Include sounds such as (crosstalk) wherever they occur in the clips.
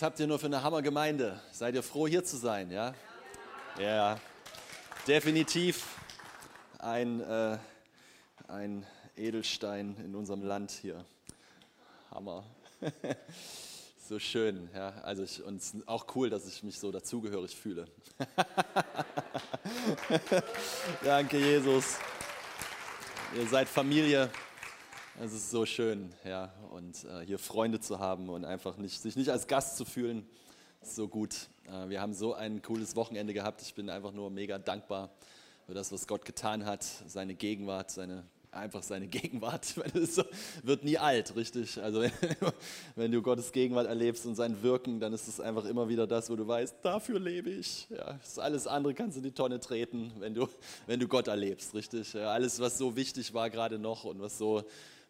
Was habt ihr nur für eine Hammergemeinde? Seid ihr froh, hier zu sein, ja? Ja, definitiv ein, äh, ein Edelstein in unserem Land hier. Hammer. (laughs) so schön, ja. Also ich, und auch cool, dass ich mich so dazugehörig fühle. (laughs) Danke, Jesus. Ihr seid Familie. Es ist so schön, ja, und äh, hier Freunde zu haben und einfach nicht, sich nicht als Gast zu fühlen, ist so gut. Äh, wir haben so ein cooles Wochenende gehabt. Ich bin einfach nur mega dankbar für das, was Gott getan hat, seine Gegenwart, seine einfach seine (laughs) Gegenwart. Es wird nie alt, richtig? Also (laughs) wenn du Gottes Gegenwart erlebst und sein Wirken, dann ist es einfach immer wieder das, wo du weißt, dafür lebe ich. Ja, alles andere kannst du in die Tonne treten, wenn du, wenn du Gott erlebst, richtig? Ja, alles, was so wichtig war gerade noch und was so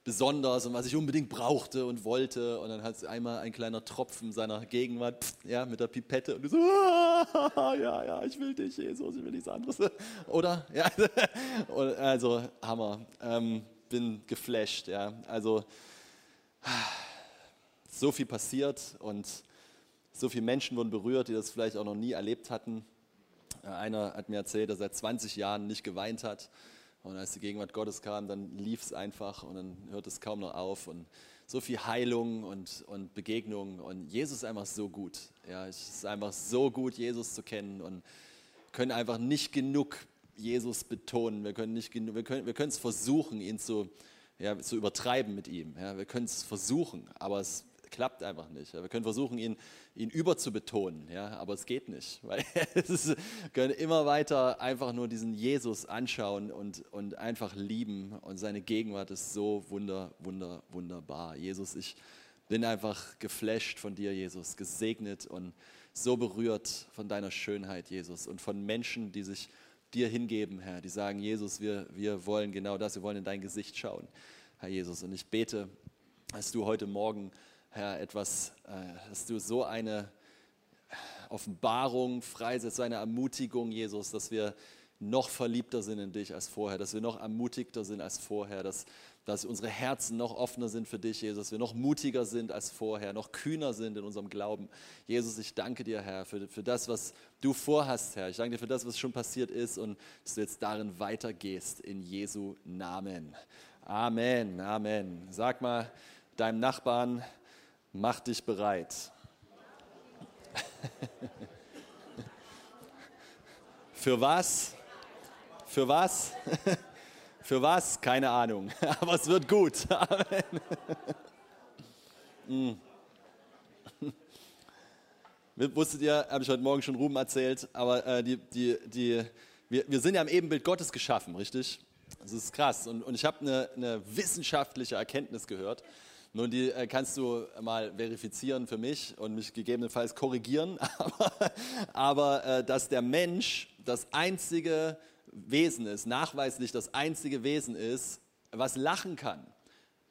besonders und was ich unbedingt brauchte und wollte. Und dann hat es einmal ein kleiner Tropfen seiner Gegenwart, ja, mit der Pipette und du so, (laughs) ja, ja, ich will dich, Jesus, ich will nichts anderes. (laughs) Oder? Ja, (laughs) also Hammer. Ähm, bin geflasht, ja. Also (sighs) so viel passiert und so viele Menschen wurden berührt, die das vielleicht auch noch nie erlebt hatten. Einer hat mir erzählt, dass er seit 20 Jahren nicht geweint hat und als die Gegenwart Gottes kam, dann lief es einfach und dann hört es kaum noch auf. Und so viel Heilung und, und Begegnung. Und Jesus ist einfach so gut. Ja, es ist einfach so gut, Jesus zu kennen. Und können einfach nicht genug Jesus betonen. Wir können, nicht genug, wir können, wir es versuchen, ihn zu, ja, zu übertreiben mit ihm. Ja, wir können es versuchen, aber es klappt einfach nicht. Wir können versuchen, ihn, ihn überzubetonen, ja, aber es geht nicht, (laughs) weil wir können immer weiter einfach nur diesen Jesus anschauen und, und einfach lieben und seine Gegenwart ist so wunder, wunder, wunderbar. Jesus, ich bin einfach geflasht von dir, Jesus, gesegnet und so berührt von deiner Schönheit, Jesus, und von Menschen, die sich dir hingeben, Herr, die sagen, Jesus, wir, wir wollen genau das, wir wollen in dein Gesicht schauen, Herr Jesus. Und ich bete, dass du heute Morgen Herr, etwas, äh, dass du so eine Offenbarung freisetzt, so eine Ermutigung, Jesus, dass wir noch verliebter sind in dich als vorher, dass wir noch ermutigter sind als vorher, dass, dass unsere Herzen noch offener sind für dich, Jesus, dass wir noch mutiger sind als vorher, noch kühner sind in unserem Glauben. Jesus, ich danke dir, Herr, für, für das, was du vorhast, Herr. Ich danke dir für das, was schon passiert ist und dass du jetzt darin weitergehst, in Jesu Namen. Amen, Amen. Sag mal deinem Nachbarn, Mach dich bereit. Für was? Für was? Für was? Keine Ahnung. (laughs) Aber es wird gut. Amen. Mm. Wusstet ihr, habe ich heute Morgen schon Ruben erzählt, aber äh, die, die, die, wir, wir sind ja im Ebenbild Gottes geschaffen, richtig? Das ist krass. Und, und ich habe eine, eine wissenschaftliche Erkenntnis gehört, nun, die äh, kannst du mal verifizieren für mich und mich gegebenenfalls korrigieren, (laughs) aber, aber äh, dass der Mensch das einzige Wesen ist, nachweislich das einzige Wesen ist, was lachen kann,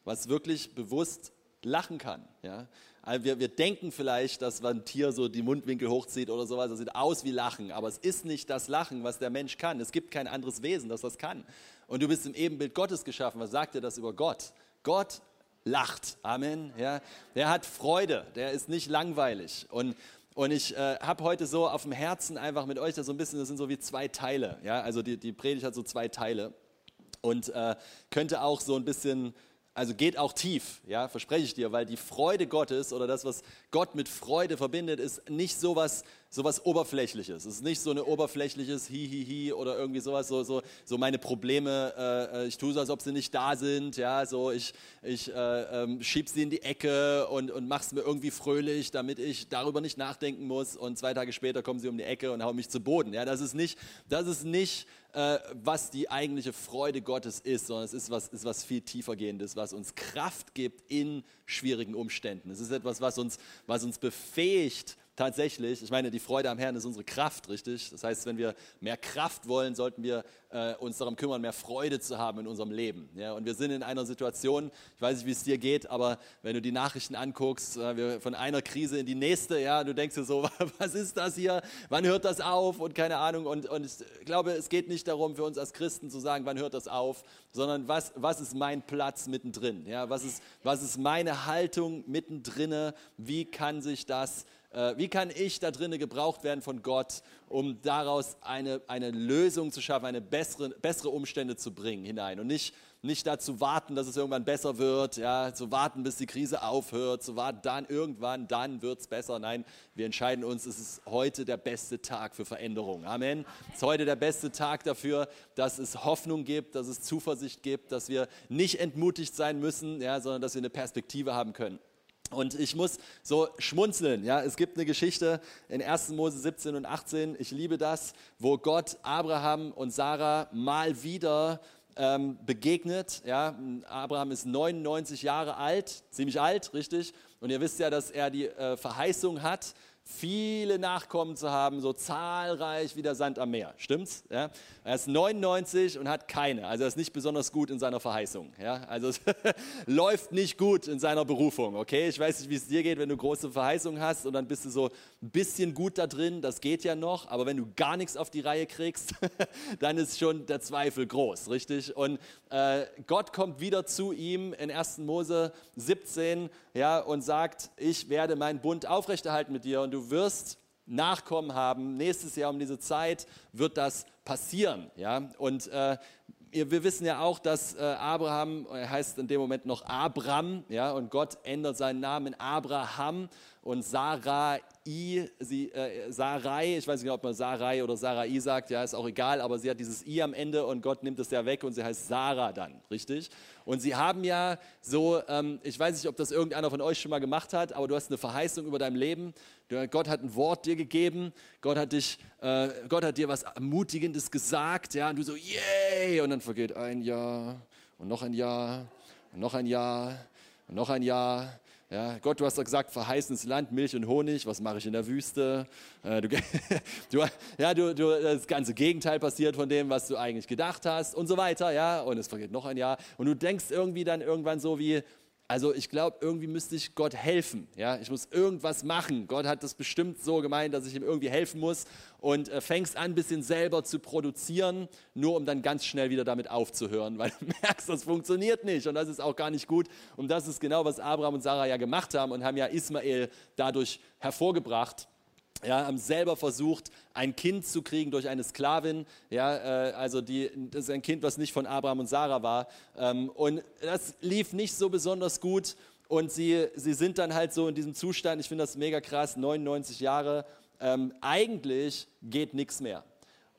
was wirklich bewusst lachen kann. Ja? Also wir, wir denken vielleicht, dass ein Tier so die Mundwinkel hochzieht oder sowas, das sieht aus wie Lachen, aber es ist nicht das Lachen, was der Mensch kann. Es gibt kein anderes Wesen, das das kann. Und du bist im Ebenbild Gottes geschaffen. Was sagt dir das über Gott? Gott lacht. Amen. Ja, der hat Freude, der ist nicht langweilig. Und, und ich äh, habe heute so auf dem Herzen einfach mit euch das so ein bisschen, das sind so wie zwei Teile. Ja, also die, die Predigt hat so zwei Teile und äh, könnte auch so ein bisschen also geht auch tief, ja, verspreche ich dir, weil die Freude Gottes oder das, was Gott mit Freude verbindet, ist nicht sowas, sowas Oberflächliches. Es ist nicht so eine oberflächliches Hi-Hi-Hi oder irgendwie sowas, so, so, so meine Probleme, äh, äh, ich tue so, als ob sie nicht da sind, ja, so ich, ich äh, ähm, schieb sie in die Ecke und, und mach's mir irgendwie fröhlich, damit ich darüber nicht nachdenken muss und zwei Tage später kommen sie um die Ecke und hauen mich zu Boden. Ja, das ist nicht, das ist nicht äh, was die eigentliche Freude Gottes ist, sondern es ist was, ist was viel tiefergehendes, was uns Kraft gibt in schwierigen Umständen. Es ist etwas, was uns, was uns befähigt, tatsächlich, ich meine, die Freude am Herrn ist unsere Kraft, richtig? Das heißt, wenn wir mehr Kraft wollen, sollten wir äh, uns darum kümmern, mehr Freude zu haben in unserem Leben. Ja? Und wir sind in einer Situation, ich weiß nicht, wie es dir geht, aber wenn du die Nachrichten anguckst, äh, wir von einer Krise in die nächste, ja, du denkst dir so, (laughs) was ist das hier? Wann hört das auf? Und keine Ahnung. Und, und ich glaube, es geht nicht darum, für uns als Christen zu sagen, wann hört das auf, sondern was, was ist mein Platz mittendrin? Ja? Was, ist, was ist meine Haltung mittendrin? Wie kann sich das wie kann ich da drinnen gebraucht werden von Gott, um daraus eine, eine Lösung zu schaffen, eine bessere, bessere Umstände zu bringen hinein und nicht nicht dazu warten, dass es irgendwann besser wird, ja, zu warten, bis die Krise aufhört, zu warten, dann irgendwann, dann wird es besser. Nein, wir entscheiden uns, es ist heute der beste Tag für Veränderung. Amen. Es ist heute der beste Tag dafür, dass es Hoffnung gibt, dass es Zuversicht gibt, dass wir nicht entmutigt sein müssen, ja, sondern dass wir eine Perspektive haben können. Und ich muss so schmunzeln. Ja, es gibt eine Geschichte in 1. Mose 17 und 18. Ich liebe das, wo Gott Abraham und Sarah mal wieder ähm, begegnet. Ja, Abraham ist 99 Jahre alt, ziemlich alt, richtig. Und ihr wisst ja, dass er die äh, Verheißung hat, viele Nachkommen zu haben, so zahlreich wie der Sand am Meer. Stimmt's? Ja? Er ist 99 und hat keine. Also er ist nicht besonders gut in seiner Verheißung. Ja? Also es (laughs) läuft nicht gut in seiner Berufung. Okay, ich weiß nicht, wie es dir geht, wenn du große Verheißungen hast und dann bist du so ein bisschen gut da drin. Das geht ja noch. Aber wenn du gar nichts auf die Reihe kriegst, (laughs) dann ist schon der Zweifel groß, richtig? Und äh, Gott kommt wieder zu ihm in 1. Mose 17 ja, und sagt, ich werde meinen Bund aufrechterhalten mit dir und du wirst Nachkommen haben. Nächstes Jahr um diese Zeit wird das passieren. Ja? Und äh, wir wissen ja auch, dass äh, Abraham, er heißt in dem Moment noch Abram, ja, und Gott ändert seinen Namen in Abraham und Sarai, sie, äh, Sarai, ich weiß nicht, ob man Sarai oder Sarai sagt, ja, ist auch egal, aber sie hat dieses I am Ende und Gott nimmt es ja weg und sie heißt Sarah dann, richtig? Und sie haben ja so, ähm, ich weiß nicht, ob das irgendeiner von euch schon mal gemacht hat, aber du hast eine Verheißung über dein Leben. Gott hat ein Wort dir gegeben, Gott hat, dich, äh, Gott hat dir was Ermutigendes gesagt, ja, und du so, yay, und dann vergeht ein Jahr und noch ein Jahr und noch ein Jahr und noch ein Jahr. Ja, Gott, du hast doch gesagt, verheißenes Land, Milch und Honig, was mache ich in der Wüste? Äh, du, (laughs) du, ja, du, du, das ganze Gegenteil passiert von dem, was du eigentlich gedacht hast und so weiter, ja, und es vergeht noch ein Jahr. Und du denkst irgendwie dann irgendwann so wie, also ich glaube, irgendwie müsste ich Gott helfen. Ja? Ich muss irgendwas machen. Gott hat das bestimmt so gemeint, dass ich ihm irgendwie helfen muss. Und äh, fängst an, ein bisschen selber zu produzieren, nur um dann ganz schnell wieder damit aufzuhören, (laughs) weil du merkst, das funktioniert nicht. Und das ist auch gar nicht gut. Und das ist genau, was Abraham und Sarah ja gemacht haben und haben ja Ismael dadurch hervorgebracht ja, haben selber versucht, ein Kind zu kriegen durch eine Sklavin. Ja, äh, also die, das ist ein Kind, was nicht von Abraham und Sarah war. Ähm, und das lief nicht so besonders gut. Und sie, sie sind dann halt so in diesem Zustand, ich finde das mega krass, 99 Jahre. Ähm, eigentlich geht nichts mehr.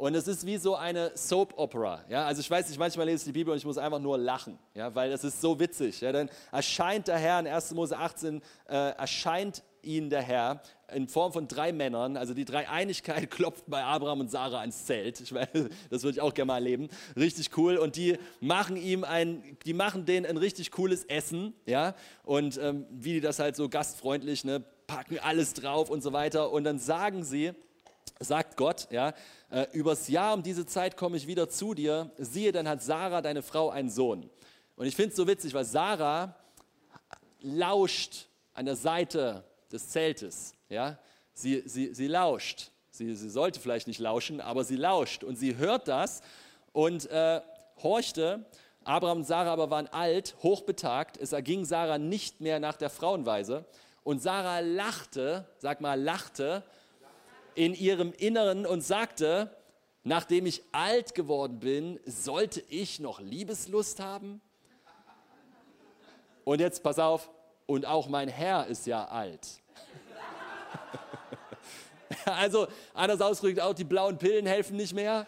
Und es ist wie so eine Soap Opera. Ja? Also ich weiß nicht, manchmal lese ich die Bibel und ich muss einfach nur lachen, ja? weil es ist so witzig. Ja? Dann erscheint der Herr in 1. Mose 18, äh, erscheint ihnen der Herr in Form von drei Männern, also die Dreieinigkeit (laughs) klopft bei Abraham und Sarah ans Zelt. Ich meine, das würde ich auch gerne mal erleben. Richtig cool. Und die machen ihm ein, die machen denen ein richtig cooles Essen, ja. Und ähm, wie die das halt so gastfreundlich, ne, packen alles drauf und so weiter. Und dann sagen sie, sagt Gott, ja, äh, übers Jahr um diese Zeit komme ich wieder zu dir. Siehe, dann hat Sarah, deine Frau, einen Sohn. Und ich finde es so witzig, weil Sarah lauscht an der Seite des Zeltes. Ja? Sie, sie, sie lauscht. Sie, sie sollte vielleicht nicht lauschen, aber sie lauscht und sie hört das und äh, horchte. Abraham und Sarah aber waren alt, hochbetagt. Es erging Sarah nicht mehr nach der Frauenweise. Und Sarah lachte, sag mal, lachte in ihrem Inneren und sagte, nachdem ich alt geworden bin, sollte ich noch Liebeslust haben? Und jetzt pass auf, und auch mein Herr ist ja alt. (laughs) also anders ausgedrückt, auch die blauen Pillen helfen nicht mehr.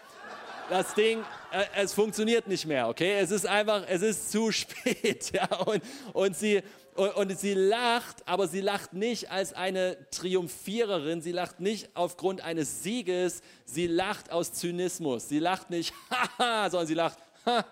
Das Ding, äh, es funktioniert nicht mehr, okay? Es ist einfach, es ist zu (laughs) spät. Ja? Und, und, sie, und, und sie lacht, aber sie lacht nicht als eine Triumphiererin, sie lacht nicht aufgrund eines Sieges, sie lacht aus Zynismus. Sie lacht nicht, (laughs) haha, sondern sie lacht, ha.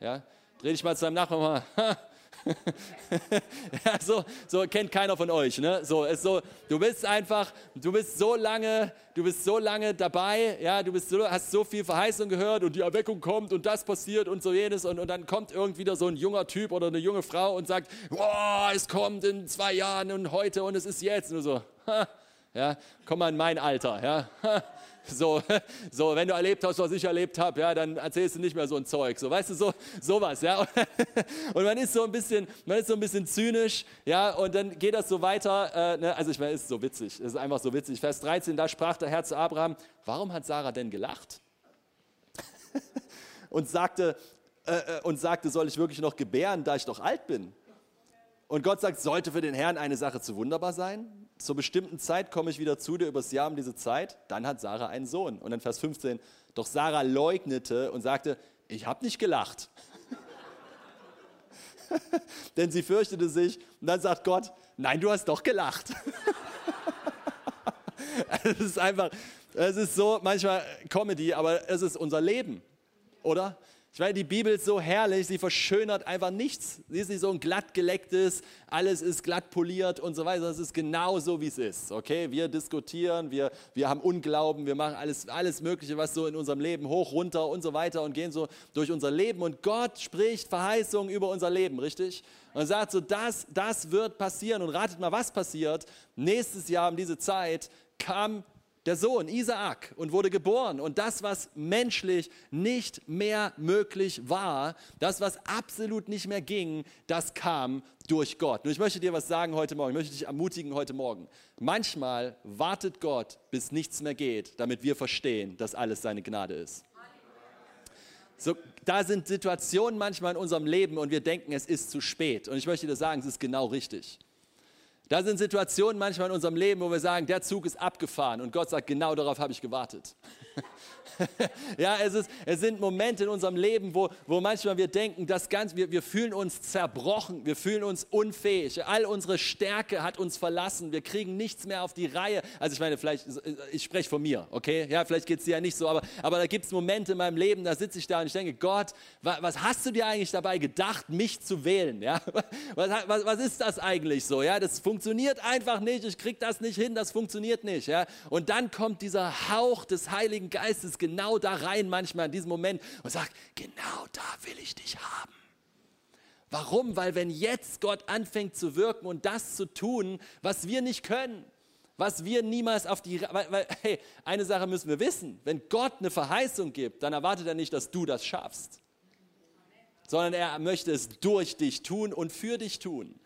Ja? Dreh dich mal zu deinem Nachbarn ha (laughs) ja, so, so kennt keiner von euch. Ne? So, ist so, du bist einfach, du bist so lange, du bist so lange dabei, ja, du bist so, hast so viel Verheißung gehört und die Erweckung kommt und das passiert und so jenes und, und dann kommt irgendwie so ein junger Typ oder eine junge Frau und sagt, oh, es kommt in zwei Jahren und heute und es ist jetzt. Und so, ha, Ja, komm mal in mein Alter. Ja. (laughs) So, so, wenn du erlebt hast, was ich erlebt habe, ja, dann erzählst du nicht mehr so ein Zeug. So, weißt du, so, sowas, ja. (laughs) Und man ist so ein bisschen, man ist so ein bisschen zynisch, ja, und dann geht das so weiter. Äh, ne? Also ich meine, es ist so witzig, es ist einfach so witzig. Vers 13, da sprach der Herr zu Abraham, warum hat Sarah denn gelacht? (laughs) und sagte, äh, äh, und sagte, soll ich wirklich noch gebären, da ich doch alt bin? Und Gott sagt, sollte für den Herrn eine Sache zu wunderbar sein? Zur bestimmten Zeit komme ich wieder zu dir übers Jahr um diese Zeit. Dann hat Sarah einen Sohn. Und dann Vers 15, doch Sarah leugnete und sagte, ich habe nicht gelacht. (laughs) Denn sie fürchtete sich. Und dann sagt Gott, nein, du hast doch gelacht. (laughs) es ist einfach, es ist so manchmal Comedy, aber es ist unser Leben, oder? Ich meine, die Bibel ist so herrlich, sie verschönert einfach nichts. Sie ist nicht so ein glatt gelecktes, alles ist glatt poliert und so weiter. Das ist genau so, wie es ist. Okay, wir diskutieren, wir, wir haben Unglauben, wir machen alles, alles Mögliche, was so in unserem Leben hoch, runter und so weiter und gehen so durch unser Leben. Und Gott spricht Verheißungen über unser Leben, richtig? Und sagt so, das, das wird passieren. Und ratet mal, was passiert. Nächstes Jahr um diese Zeit kam der Sohn Isaak und wurde geboren. Und das, was menschlich nicht mehr möglich war, das, was absolut nicht mehr ging, das kam durch Gott. Und ich möchte dir was sagen heute Morgen, ich möchte dich ermutigen heute Morgen. Manchmal wartet Gott, bis nichts mehr geht, damit wir verstehen, dass alles seine Gnade ist. So, da sind Situationen manchmal in unserem Leben und wir denken, es ist zu spät. Und ich möchte dir sagen, es ist genau richtig. Da sind Situationen manchmal in unserem Leben, wo wir sagen, der Zug ist abgefahren und Gott sagt, genau darauf habe ich gewartet. (laughs) ja, es, ist, es sind Momente in unserem Leben, wo, wo manchmal wir denken, das Ganze, wir, wir fühlen uns zerbrochen, wir fühlen uns unfähig, all unsere Stärke hat uns verlassen, wir kriegen nichts mehr auf die Reihe. Also ich meine, vielleicht, ich spreche von mir, okay? Ja, vielleicht geht es dir ja nicht so, aber, aber da gibt es Momente in meinem Leben, da sitze ich da und ich denke, Gott, was, was, hast du dir eigentlich dabei gedacht, mich zu wählen? Ja? (laughs) Was, was, was ist das eigentlich so? Ja, das funktioniert einfach nicht, ich kriege das nicht hin, das funktioniert nicht. Ja? Und dann kommt dieser Hauch des Heiligen Geistes genau da rein manchmal in diesem Moment und sagt, genau da will ich dich haben. Warum? Weil wenn jetzt Gott anfängt zu wirken und das zu tun, was wir nicht können, was wir niemals auf die, weil, weil, hey, eine Sache müssen wir wissen, wenn Gott eine Verheißung gibt, dann erwartet er nicht, dass du das schaffst, sondern er möchte es durch dich tun und für dich tun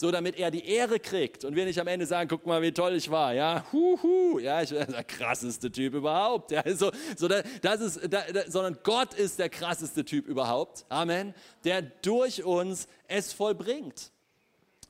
so damit er die Ehre kriegt und wir nicht am Ende sagen, guck mal, wie toll ich war, ja, huhu, ja, ich bin der krasseste Typ überhaupt, ja, so, so das ist, da, da, sondern Gott ist der krasseste Typ überhaupt, Amen, der durch uns es vollbringt.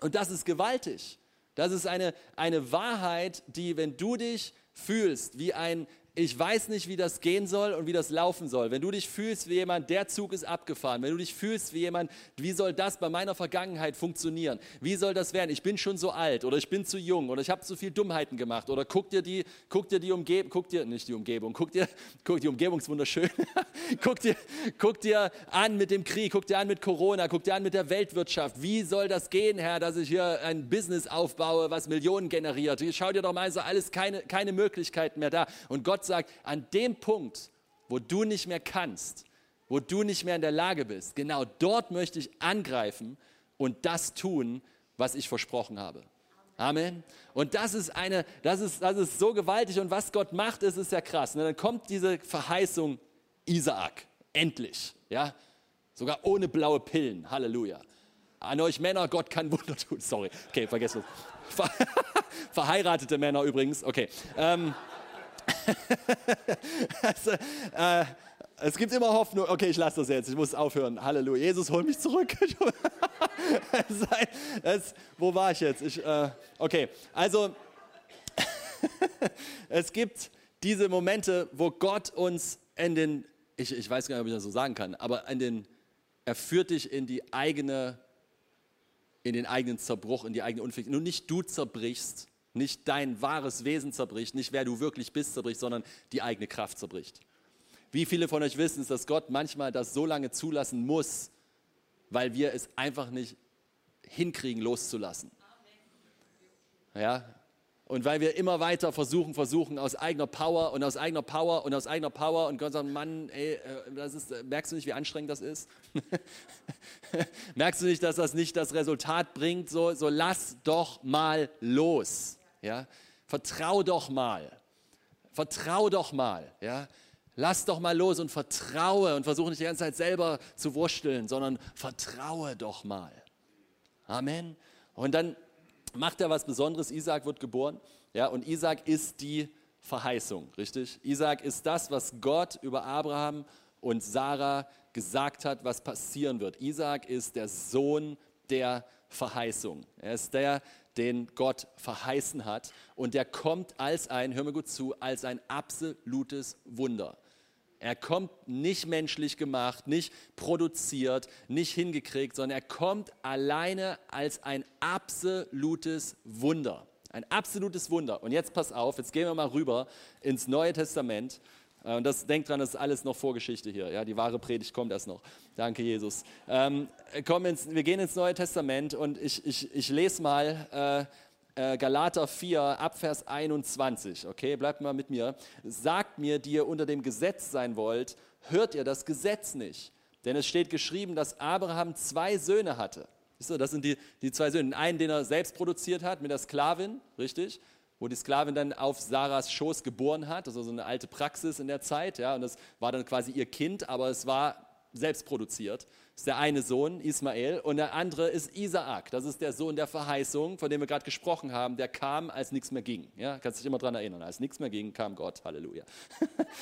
Und das ist gewaltig. Das ist eine, eine Wahrheit, die, wenn du dich fühlst wie ein ich weiß nicht, wie das gehen soll und wie das laufen soll. Wenn du dich fühlst wie jemand, der Zug ist abgefahren. Wenn du dich fühlst wie jemand, wie soll das bei meiner Vergangenheit funktionieren? Wie soll das werden? Ich bin schon so alt oder ich bin zu jung oder ich habe zu viel Dummheiten gemacht oder guck dir die, guck dir die Umgebung, guck dir, nicht die Umgebung, guck dir, guck, die Umgebung ist wunderschön. (laughs) guck, dir, guck dir an mit dem Krieg, guck dir an mit Corona, guck dir an mit der Weltwirtschaft. Wie soll das gehen, Herr, dass ich hier ein Business aufbaue, was Millionen generiert? Schau dir doch mal so alles keine, keine Möglichkeiten mehr da. Und Gott Gott sagt, an dem Punkt, wo du nicht mehr kannst, wo du nicht mehr in der Lage bist, genau dort möchte ich angreifen und das tun, was ich versprochen habe. Amen. Und das ist eine, das ist, das ist so gewaltig und was Gott macht, ist, ist ja krass. Und dann kommt diese Verheißung Isaak. Endlich. Ja. Sogar ohne blaue Pillen. Halleluja. An euch Männer, Gott kann Wunder tun. Sorry. Okay, vergesst es. (laughs) Verheiratete Männer übrigens. Okay. Ähm, (laughs) also, äh, es gibt immer Hoffnung. Okay, ich lasse das jetzt. Ich muss aufhören. Halleluja. Jesus, hol mich zurück. (laughs) es, wo war ich jetzt? Ich, äh, okay, also (laughs) es gibt diese Momente, wo Gott uns in den, ich, ich weiß gar nicht, ob ich das so sagen kann, aber in den, er führt dich in die eigene, in den eigenen Zerbruch, in die eigene Unfähigkeit. Nur nicht du zerbrichst, nicht dein wahres Wesen zerbricht, nicht wer du wirklich bist zerbricht, sondern die eigene Kraft zerbricht. Wie viele von euch wissen, ist, dass Gott manchmal das so lange zulassen muss, weil wir es einfach nicht hinkriegen, loszulassen. Ja, und weil wir immer weiter versuchen, versuchen aus eigener Power und aus eigener Power und aus eigener Power und Gott sagt, Mann, ey, äh, das ist, merkst du nicht, wie anstrengend das ist? (laughs) merkst du nicht, dass das nicht das Resultat bringt? So, so lass doch mal los. Ja? Vertrau doch mal. Vertrau doch mal. Ja? Lass doch mal los und vertraue und versuche nicht die ganze Zeit selber zu wursteln, sondern vertraue doch mal. Amen. Und dann macht er was Besonderes. Isaac wird geboren. Ja, und Isaac ist die Verheißung, richtig? Isaac ist das, was Gott über Abraham und Sarah gesagt hat, was passieren wird. Isaac ist der Sohn der Verheißung. Er ist der, den Gott verheißen hat. Und der kommt als ein, hör mir gut zu, als ein absolutes Wunder. Er kommt nicht menschlich gemacht, nicht produziert, nicht hingekriegt, sondern er kommt alleine als ein absolutes Wunder. Ein absolutes Wunder. Und jetzt pass auf, jetzt gehen wir mal rüber ins Neue Testament. Äh, und das denkt dran, das ist alles noch Vorgeschichte hier. Ja, die wahre Predigt kommt erst noch. Danke, Jesus. Ähm, ins, wir gehen ins Neue Testament und ich, ich, ich lese mal äh, äh, Galater 4, Abvers 21. Okay, bleibt mal mit mir. Sagt mir, die ihr unter dem Gesetz sein wollt, hört ihr das Gesetz nicht. Denn es steht geschrieben, dass Abraham zwei Söhne hatte. Das sind die, die zwei Söhne. Einen, den er selbst produziert hat mit der Sklavin, richtig? Wo die Sklavin dann auf Sarahs Schoß geboren hat. War so eine alte Praxis in der Zeit. Ja, und das war dann quasi ihr Kind, aber es war selbst produziert. Das ist der eine Sohn, Ismael, und der andere ist Isaak. Das ist der Sohn der Verheißung, von dem wir gerade gesprochen haben. Der kam, als nichts mehr ging. Ja, kannst dich immer daran erinnern. Als nichts mehr ging, kam Gott. Halleluja.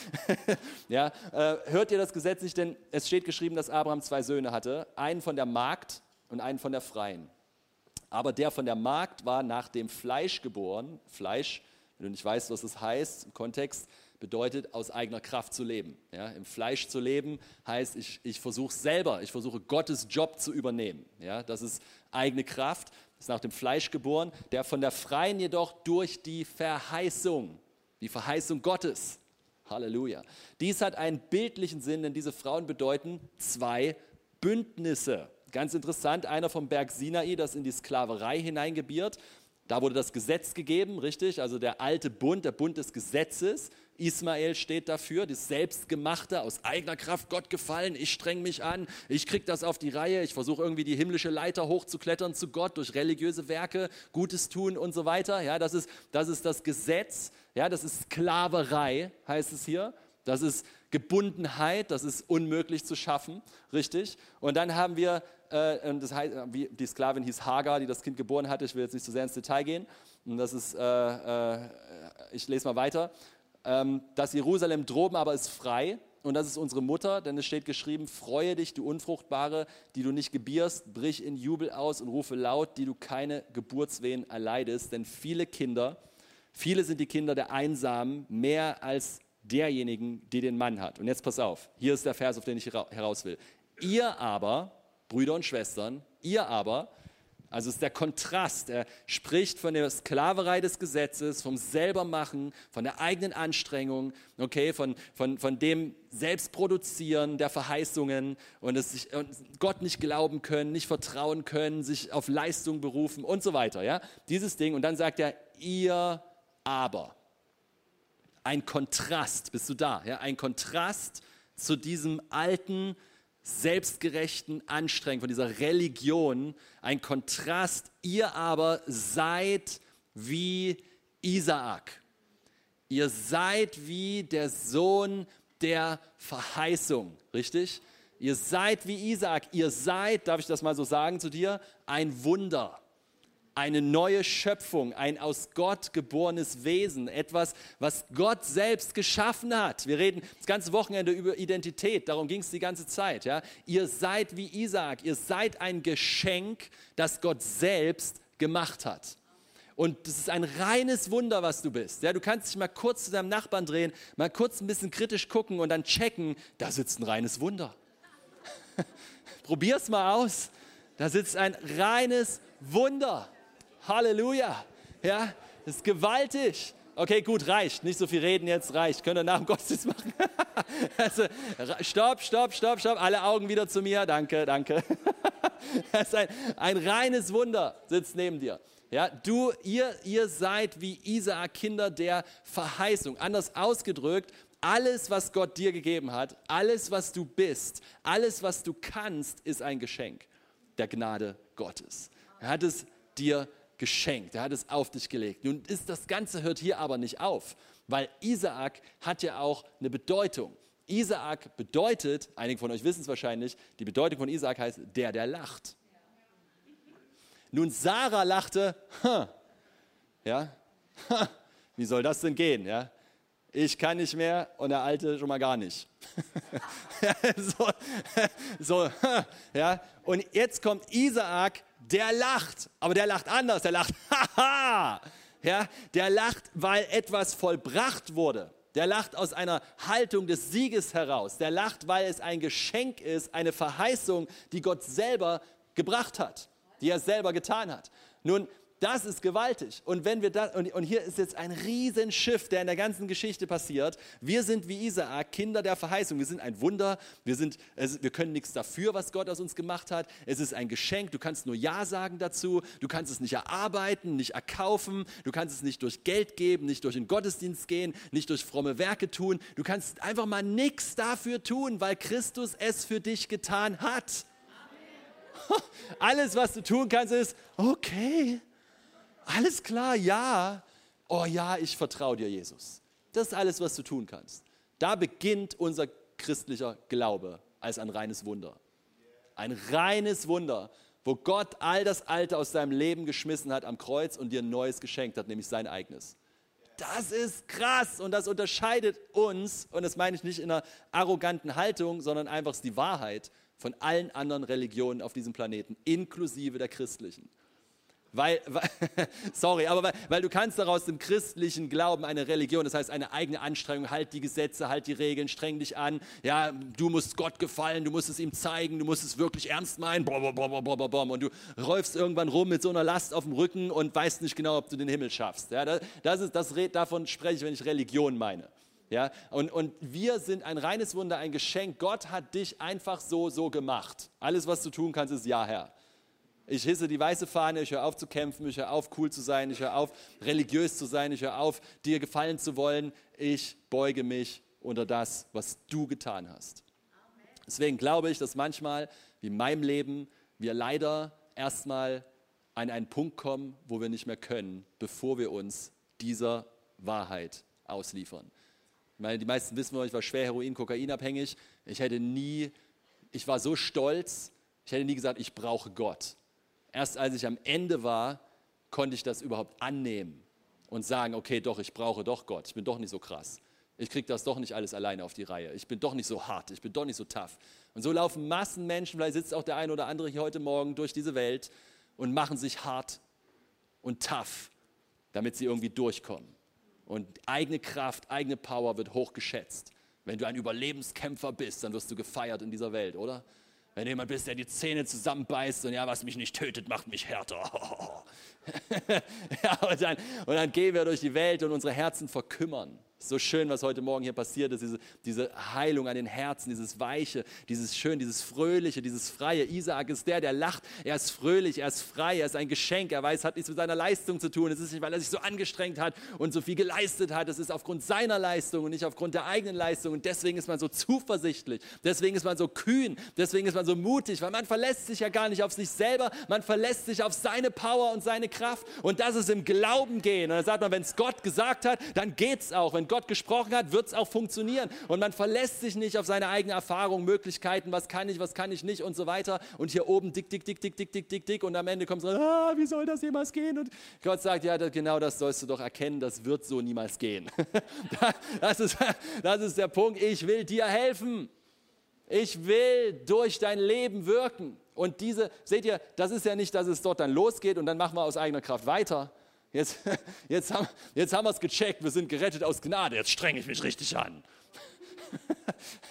(laughs) ja, äh, hört ihr das Gesetz nicht? Denn es steht geschrieben, dass Abraham zwei Söhne hatte. Einen von der Magd und einen von der Freien. Aber der von der Magd war nach dem Fleisch geboren. Fleisch, wenn du nicht weißt, was das heißt, im Kontext bedeutet, aus eigener Kraft zu leben. Ja, Im Fleisch zu leben heißt, ich, ich versuche selber, ich versuche Gottes Job zu übernehmen. Ja, das ist eigene Kraft, ist nach dem Fleisch geboren. Der von der Freien jedoch durch die Verheißung, die Verheißung Gottes. Halleluja. Dies hat einen bildlichen Sinn, denn diese Frauen bedeuten zwei Bündnisse. Ganz interessant, einer vom Berg Sinai, das in die Sklaverei hineingebiert. Da wurde das Gesetz gegeben, richtig? Also der alte Bund, der Bund des Gesetzes. Ismael steht dafür, das Selbstgemachte, aus eigener Kraft Gott gefallen. Ich streng mich an, ich kriege das auf die Reihe, ich versuche irgendwie die himmlische Leiter hochzuklettern zu Gott durch religiöse Werke, Gutes tun und so weiter. Ja, das ist das, ist das Gesetz, ja, das ist Sklaverei, heißt es hier. Das ist Gebundenheit, das ist unmöglich zu schaffen, richtig? Und dann haben wir äh, das heißt, wie, die Sklavin hieß Hagar, die das Kind geboren hatte. Ich will jetzt nicht so sehr ins Detail gehen. Und das ist, äh, äh, ich lese mal weiter. Ähm, das Jerusalem droben aber ist frei. Und das ist unsere Mutter, denn es steht geschrieben, freue dich, du Unfruchtbare, die du nicht gebierst, brich in Jubel aus und rufe laut, die du keine Geburtswehen erleidest. Denn viele Kinder, viele sind die Kinder der Einsamen, mehr als derjenigen, die den Mann hat. Und jetzt pass auf, hier ist der Vers, auf den ich heraus will. Ihr aber, Brüder und Schwestern, ihr aber, also ist der Kontrast, er spricht von der Sklaverei des Gesetzes, vom Selbermachen, von der eigenen Anstrengung, okay, von, von, von dem Selbstproduzieren der Verheißungen und, es sich, und Gott nicht glauben können, nicht vertrauen können, sich auf Leistung berufen und so weiter. Ja? Dieses Ding und dann sagt er, ihr aber. Ein Kontrast, bist du da? Ja? Ein Kontrast zu diesem alten, selbstgerechten Anstrengung, von dieser Religion, ein Kontrast. Ihr aber seid wie Isaak. Ihr seid wie der Sohn der Verheißung, richtig? Ihr seid wie Isaak. Ihr seid, darf ich das mal so sagen zu dir, ein Wunder eine neue Schöpfung, ein aus Gott geborenes Wesen, etwas, was Gott selbst geschaffen hat. Wir reden das ganze Wochenende über Identität, darum ging es die ganze Zeit. Ja? Ihr seid wie Isaac, ihr seid ein Geschenk, das Gott selbst gemacht hat. Und das ist ein reines Wunder, was du bist. Ja, du kannst dich mal kurz zu deinem Nachbarn drehen, mal kurz ein bisschen kritisch gucken und dann checken, da sitzt ein reines Wunder. (laughs) Probier's mal aus. Da sitzt ein reines Wunder. Halleluja. Ja, das ist gewaltig. Okay, gut, reicht. Nicht so viel reden jetzt, reicht. Könnt ihr nach dem Gottesdienst machen. (laughs) also, stopp, stopp, stopp, stopp. Alle Augen wieder zu mir. Danke, danke. (laughs) das ist ein, ein reines Wunder, sitzt neben dir. Ja, du, ihr, ihr seid wie Isaak Kinder der Verheißung. Anders ausgedrückt, alles, was Gott dir gegeben hat, alles, was du bist, alles, was du kannst, ist ein Geschenk der Gnade Gottes. Er hat es dir geschenkt, er hat es auf dich gelegt. Nun ist das Ganze hört hier aber nicht auf, weil Isaak hat ja auch eine Bedeutung. Isaak bedeutet, einige von euch wissen es wahrscheinlich, die Bedeutung von Isaak heißt der, der lacht. Nun Sarah lachte, ja, wie soll das denn gehen, ja? Ich kann nicht mehr und der Alte schon mal gar nicht. (laughs) so, so, ja. Und jetzt kommt Isaak, der lacht, aber der lacht anders, der lacht, (laughs) haha, ja, der lacht, weil etwas vollbracht wurde. Der lacht aus einer Haltung des Sieges heraus. Der lacht, weil es ein Geschenk ist, eine Verheißung, die Gott selber gebracht hat, die er selber getan hat. Nun, das ist gewaltig. Und wenn wir das, und, und hier ist jetzt ein Riesenschiff, der in der ganzen Geschichte passiert. Wir sind wie Isaak, Kinder der Verheißung. Wir sind ein Wunder. Wir, sind, wir können nichts dafür, was Gott aus uns gemacht hat. Es ist ein Geschenk. Du kannst nur Ja sagen dazu. Du kannst es nicht erarbeiten, nicht erkaufen. Du kannst es nicht durch Geld geben, nicht durch den Gottesdienst gehen, nicht durch fromme Werke tun. Du kannst einfach mal nichts dafür tun, weil Christus es für dich getan hat. (laughs) Alles, was du tun kannst, ist, okay, alles klar, ja. Oh ja, ich vertraue dir, Jesus. Das ist alles, was du tun kannst. Da beginnt unser christlicher Glaube als ein reines Wunder. Ein reines Wunder, wo Gott all das Alte aus seinem Leben geschmissen hat am Kreuz und dir ein neues geschenkt hat, nämlich sein eigenes. Das ist krass und das unterscheidet uns, und das meine ich nicht in einer arroganten Haltung, sondern einfach die Wahrheit von allen anderen Religionen auf diesem Planeten, inklusive der christlichen. Weil, weil, (laughs) sorry, aber weil, weil, du kannst daraus dem christlichen Glauben eine Religion, das heißt eine eigene Anstrengung, halt die Gesetze, halt die Regeln, streng dich an, ja, du musst Gott gefallen, du musst es ihm zeigen, du musst es wirklich ernst meinen, und du räufst irgendwann rum mit so einer Last auf dem Rücken und weißt nicht genau, ob du den Himmel schaffst. Ja, das, das ist, das, davon spreche ich, wenn ich Religion meine. Ja, und, und wir sind ein reines Wunder, ein Geschenk. Gott hat dich einfach so, so gemacht. Alles, was du tun kannst, ist Ja, Herr. Ich hisse die weiße Fahne, ich höre auf zu kämpfen, ich höre auf cool zu sein, ich höre auf religiös zu sein, ich höre auf dir gefallen zu wollen. Ich beuge mich unter das, was du getan hast. Deswegen glaube ich, dass manchmal, wie in meinem Leben, wir leider erstmal an einen Punkt kommen, wo wir nicht mehr können, bevor wir uns dieser Wahrheit ausliefern. Ich meine, die meisten wissen, ich war schwer Heroin, Kokain abhängig. Ich hätte nie, ich war so stolz, ich hätte nie gesagt, ich brauche Gott. Erst als ich am Ende war, konnte ich das überhaupt annehmen und sagen, okay, doch, ich brauche doch Gott. Ich bin doch nicht so krass. Ich kriege das doch nicht alles alleine auf die Reihe. Ich bin doch nicht so hart. Ich bin doch nicht so tough. Und so laufen Massen Menschen, vielleicht sitzt auch der eine oder andere hier heute Morgen durch diese Welt und machen sich hart und tough, damit sie irgendwie durchkommen. Und eigene Kraft, eigene Power wird hochgeschätzt. Wenn du ein Überlebenskämpfer bist, dann wirst du gefeiert in dieser Welt, oder? Wenn du jemand bist, der die Zähne zusammenbeißt und ja, was mich nicht tötet, macht mich härter. (laughs) ja, und, dann, und dann gehen wir durch die Welt und unsere Herzen verkümmern. So schön, was heute Morgen hier passiert ist, diese, diese Heilung an den Herzen, dieses Weiche, dieses Schön, dieses Fröhliche, dieses Freie. Isaak ist der, der lacht, er ist fröhlich, er ist frei, er ist ein Geschenk, er weiß, hat nichts mit seiner Leistung zu tun. Es ist nicht, weil er sich so angestrengt hat und so viel geleistet hat, es ist aufgrund seiner Leistung und nicht aufgrund der eigenen Leistung. Und deswegen ist man so zuversichtlich, deswegen ist man so kühn, deswegen ist man so mutig, weil man verlässt sich ja gar nicht auf sich selber, man verlässt sich auf seine Power und seine Kraft. Und das ist im Glauben gehen. Und dann sagt man, wenn es Gott gesagt hat, dann geht es auch. Wenn Gott gesprochen hat, wird es auch funktionieren. Und man verlässt sich nicht auf seine eigene Erfahrung, Möglichkeiten, was kann ich, was kann ich nicht und so weiter. Und hier oben dick, dick, dick, dick, dick, dick, dick, dick. Und am Ende kommt es ah, wie soll das jemals gehen? Und Gott sagt, ja, genau das sollst du doch erkennen, das wird so niemals gehen. (laughs) das, ist, das ist der Punkt, ich will dir helfen. Ich will durch dein Leben wirken. Und diese, seht ihr, das ist ja nicht, dass es dort dann losgeht und dann machen wir aus eigener Kraft weiter, Jetzt, (laughs) jetzt, haben, jetzt haben wir es gecheckt, wir sind gerettet aus Gnade, jetzt strenge ich mich richtig an.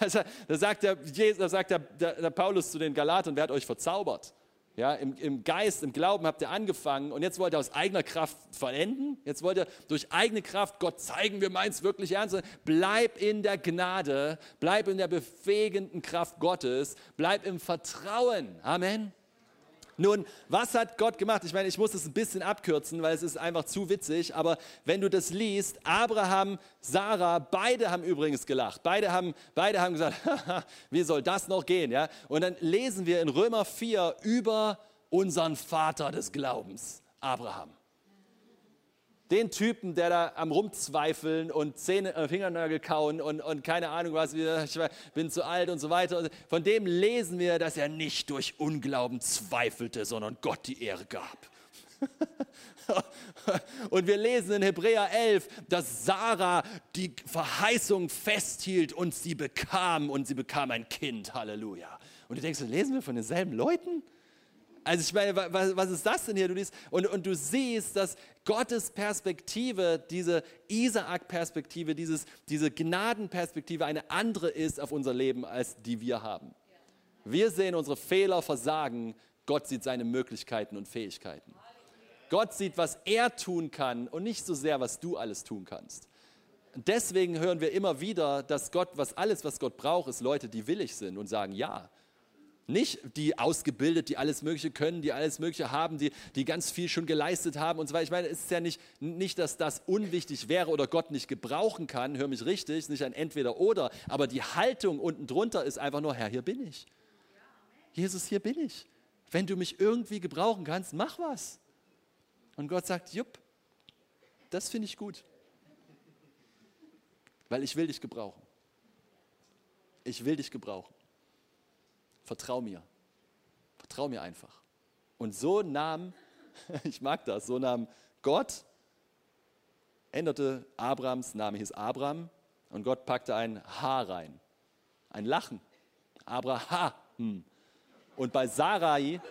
(laughs) da sagt, der, da sagt der, der, der Paulus zu den Galatern, wer hat euch verzaubert? Ja, im, im, Geist, im Glauben habt ihr angefangen und jetzt wollt ihr aus eigener Kraft verenden. Jetzt wollt ihr durch eigene Kraft Gott zeigen, wir meinen es wirklich ernst. Bleib in der Gnade, bleib in der befähigenden Kraft Gottes, bleib im Vertrauen. Amen. Nun, was hat Gott gemacht? Ich meine, ich muss es ein bisschen abkürzen, weil es ist einfach zu witzig, aber wenn du das liest, Abraham, Sarah, beide haben übrigens gelacht. Beide haben, beide haben gesagt, (laughs) wie soll das noch gehen? Ja? Und dann lesen wir in Römer 4 über unseren Vater des Glaubens, Abraham. Den Typen, der da am Rumzweifeln und Zähne, äh, Fingernägel kauen und, und keine Ahnung was, ich bin zu alt und so weiter. Von dem lesen wir, dass er nicht durch Unglauben zweifelte, sondern Gott die Ehre gab. (laughs) Und wir lesen in Hebräer 11, dass Sarah die Verheißung festhielt und sie bekam und sie bekam ein Kind. Halleluja. Und du denkst, lesen wir von denselben Leuten? Also ich meine, was, was ist das denn hier? Du liest, und, und du siehst, dass Gottes Perspektive, diese Isaak-Perspektive, diese Gnadenperspektive eine andere ist auf unser Leben, als die wir haben. Wir sehen unsere Fehler, Versagen, Gott sieht seine Möglichkeiten und Fähigkeiten. Gott sieht, was er tun kann und nicht so sehr, was du alles tun kannst. Deswegen hören wir immer wieder, dass Gott, was alles, was Gott braucht, ist Leute, die willig sind und sagen Ja. Nicht die ausgebildet, die alles Mögliche können, die alles Mögliche haben, die, die ganz viel schon geleistet haben und so weiter. Ich meine, es ist ja nicht, nicht, dass das unwichtig wäre oder Gott nicht gebrauchen kann, hör mich richtig, es ist nicht ein Entweder-Oder, aber die Haltung unten drunter ist einfach nur, Herr, hier bin ich. Jesus, hier bin ich. Wenn du mich irgendwie gebrauchen kannst, mach was. Und Gott sagt, jupp, das finde ich gut, weil ich will dich gebrauchen. Ich will dich gebrauchen. Vertrau mir. Vertrau mir einfach. Und so nahm, (laughs) ich mag das, so nahm Gott, änderte Abrams Name, hieß Abram, und Gott packte ein H rein. Ein Lachen. Abraham. Und bei Sarai,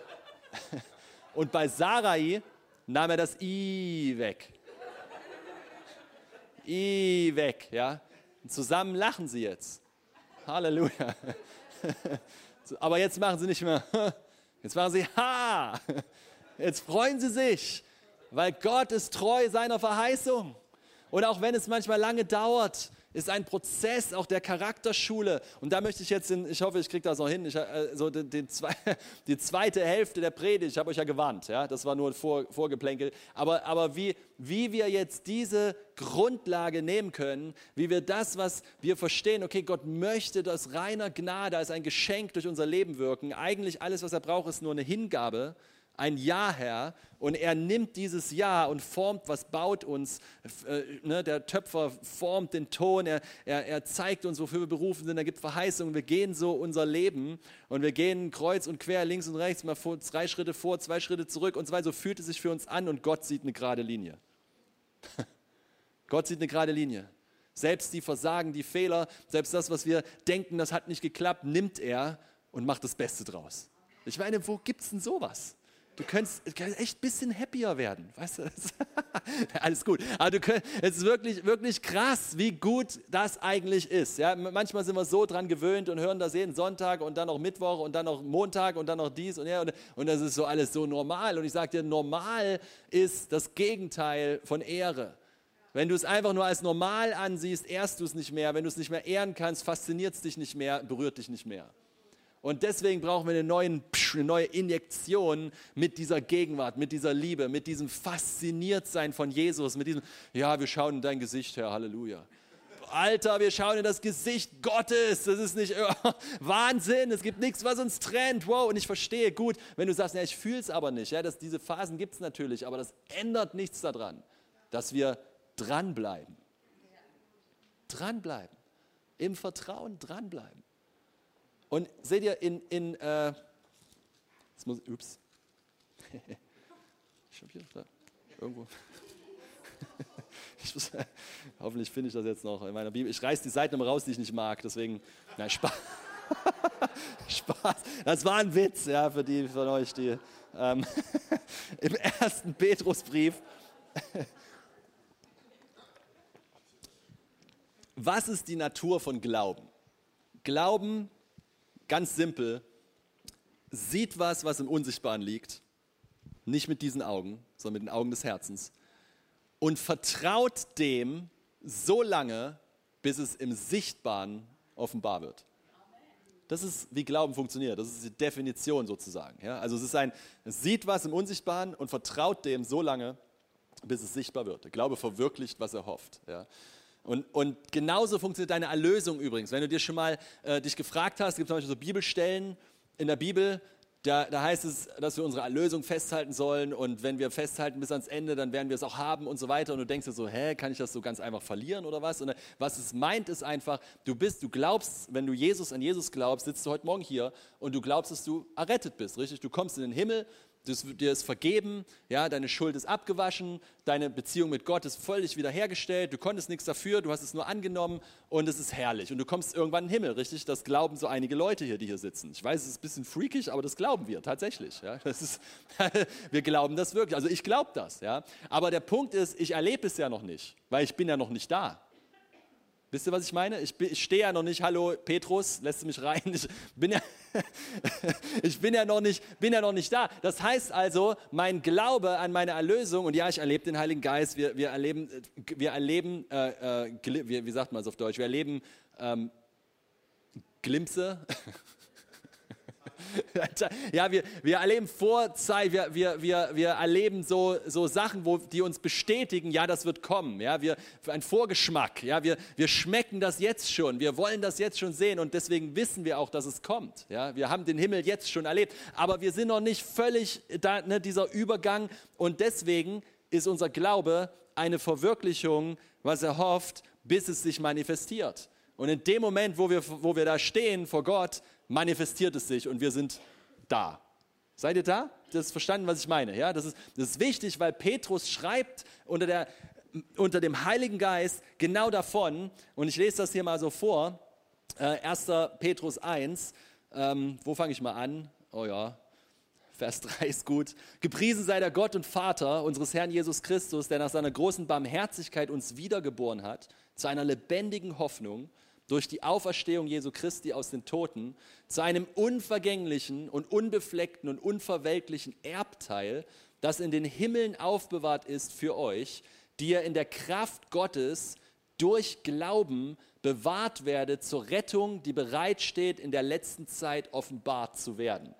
(laughs) und bei Sarai nahm er das I weg. I weg, ja. Und zusammen lachen sie jetzt. Halleluja. (laughs) Aber jetzt machen sie nicht mehr, (laughs) jetzt machen sie Ha. Jetzt freuen sie sich, weil Gott ist treu seiner Verheißung. Und auch wenn es manchmal lange dauert, ist ein Prozess auch der Charakterschule. Und da möchte ich jetzt, in, ich hoffe, ich kriege das noch hin, ich, äh, so den, den zwei, (laughs) die zweite Hälfte der Predigt, ich habe euch ja gewarnt, ja, das war nur ein Vor, Vorgeplänkel, aber, aber wie, wie wir jetzt diese Grundlage nehmen können, wie wir das, was wir verstehen, okay, Gott möchte das reiner Gnade als ein Geschenk durch unser Leben wirken. Eigentlich alles, was er braucht, ist nur eine Hingabe ein Ja, Herr. Und er nimmt dieses Ja und formt was, baut uns. Äh, ne, der Töpfer formt den Ton, er, er, er zeigt uns, wofür wir berufen sind, er gibt Verheißungen. Wir gehen so unser Leben und wir gehen kreuz und quer, links und rechts, mal vor, drei Schritte vor, zwei Schritte zurück und so weiter. So fühlt es sich für uns an und Gott sieht eine gerade Linie. (laughs) Gott sieht eine gerade Linie. Selbst die Versagen, die Fehler, selbst das, was wir denken, das hat nicht geklappt, nimmt er und macht das Beste draus. Ich meine, wo gibt es denn sowas? Du könntest, echt ein bisschen happier werden. Weißt du? (laughs) Alles gut. Aber du könnt, es ist wirklich, wirklich krass, wie gut das eigentlich ist. Ja, manchmal sind wir so dran gewöhnt und hören das jeden Sonntag und dann noch Mittwoch und dann noch Montag und dann noch dies und ja. Und, und das ist so alles so normal. Und ich sage dir, normal ist das Gegenteil von Ehre. Wenn du es einfach nur als normal ansiehst, ehrst du es nicht mehr. Wenn du es nicht mehr ehren kannst, fasziniert es dich nicht mehr, berührt dich nicht mehr. Und deswegen brauchen wir eine, neuen, eine neue Injektion mit dieser Gegenwart, mit dieser Liebe, mit diesem Fasziniertsein von Jesus, mit diesem, ja, wir schauen in dein Gesicht, Herr, Halleluja. Alter, wir schauen in das Gesicht Gottes. Das ist nicht (laughs) Wahnsinn. Es gibt nichts, was uns trennt. Wow, und ich verstehe gut, wenn du sagst, ja, ich fühle es aber nicht. Ja, das, diese Phasen gibt es natürlich, aber das ändert nichts daran, dass wir dranbleiben. Dranbleiben. Im Vertrauen dranbleiben. Und seht ihr, in, in äh, jetzt muss, ups, (laughs) hier da, irgendwo, (laughs) ich muss, hoffentlich finde ich das jetzt noch in meiner Bibel. Ich reiße die Seiten immer raus, die ich nicht mag, deswegen, nein, Spaß. (laughs) Spaß. Das war ein Witz, ja, für die von euch, die ähm, im ersten Petrusbrief. Was ist die Natur von Glauben? Glauben ganz simpel, sieht was, was im Unsichtbaren liegt, nicht mit diesen Augen, sondern mit den Augen des Herzens, und vertraut dem so lange, bis es im Sichtbaren offenbar wird. Das ist, wie Glauben funktioniert. Das ist die Definition sozusagen. Ja? Also es ist ein, sieht was im Unsichtbaren und vertraut dem so lange, bis es sichtbar wird. Der Glaube verwirklicht, was er hofft. Ja? Und, und genauso funktioniert deine Erlösung übrigens. Wenn du dir schon mal äh, dich gefragt hast, gibt es zum Beispiel so Bibelstellen in der Bibel, da, da, heißt es, dass wir unsere Erlösung festhalten sollen und wenn wir festhalten bis ans Ende, dann werden wir es auch haben und so weiter. Und du denkst dir so, hä, kann ich das so ganz einfach verlieren oder was? Und was es meint, ist einfach, du bist, du glaubst, wenn du Jesus an Jesus glaubst, sitzt du heute Morgen hier und du glaubst, dass du errettet bist, richtig? Du kommst in den Himmel, dir ist vergeben, ja, deine Schuld ist abgewaschen, deine Beziehung mit Gott ist völlig wiederhergestellt, du konntest nichts dafür, du hast es nur angenommen und es ist herrlich. Und du kommst irgendwann in den Himmel, richtig? Das glauben so einige Leute hier, die hier sitzen. Ich weiß, es ist ein bisschen freakig, aber das glauben wir tatsächlich. Ja? Das ist, (laughs) wir glauben das wirklich. Also ich glaube das. Ja? Aber der Punkt ist, ich erlebe es ja noch nicht, weil ich bin ja noch nicht da. Wisst ihr, was ich meine? Ich, ich stehe ja noch nicht, hallo Petrus, lässt du mich rein? Ich bin ja, (laughs) ich bin ja, noch nicht, bin ja noch nicht da. Das heißt also, mein Glaube an meine Erlösung, und ja, ich erlebe den Heiligen Geist, wir, wir erleben, wir erleben äh, äh, wie, wie, sagt man es auf Deutsch, wir erleben ähm, Glimpse, (laughs) (laughs) ja, wir, wir erleben Vorzeit, wir, wir, wir, wir erleben so, so Sachen, wo, die uns bestätigen, ja, das wird kommen. Ja, wir, ein Vorgeschmack. Ja, wir, wir schmecken das jetzt schon. Wir wollen das jetzt schon sehen und deswegen wissen wir auch, dass es kommt. Ja, wir haben den Himmel jetzt schon erlebt, aber wir sind noch nicht völlig da, ne, dieser Übergang und deswegen ist unser Glaube eine Verwirklichung, was er hofft, bis es sich manifestiert. Und in dem Moment, wo wir, wo wir da stehen vor Gott, manifestiert es sich und wir sind da. Seid ihr da? Das ist verstanden, was ich meine. Ja, das ist, das ist wichtig, weil Petrus schreibt unter, der, unter dem Heiligen Geist genau davon. Und ich lese das hier mal so vor. Äh, 1. Petrus 1. Ähm, wo fange ich mal an? Oh ja, Vers 3 ist gut. Gepriesen sei der Gott und Vater unseres Herrn Jesus Christus, der nach seiner großen Barmherzigkeit uns wiedergeboren hat, zu einer lebendigen Hoffnung durch die Auferstehung Jesu Christi aus den Toten zu einem unvergänglichen und unbefleckten und unverwelklichen Erbteil, das in den Himmeln aufbewahrt ist für euch, die ihr in der Kraft Gottes durch Glauben bewahrt werdet zur Rettung, die bereitsteht, in der letzten Zeit offenbart zu werden.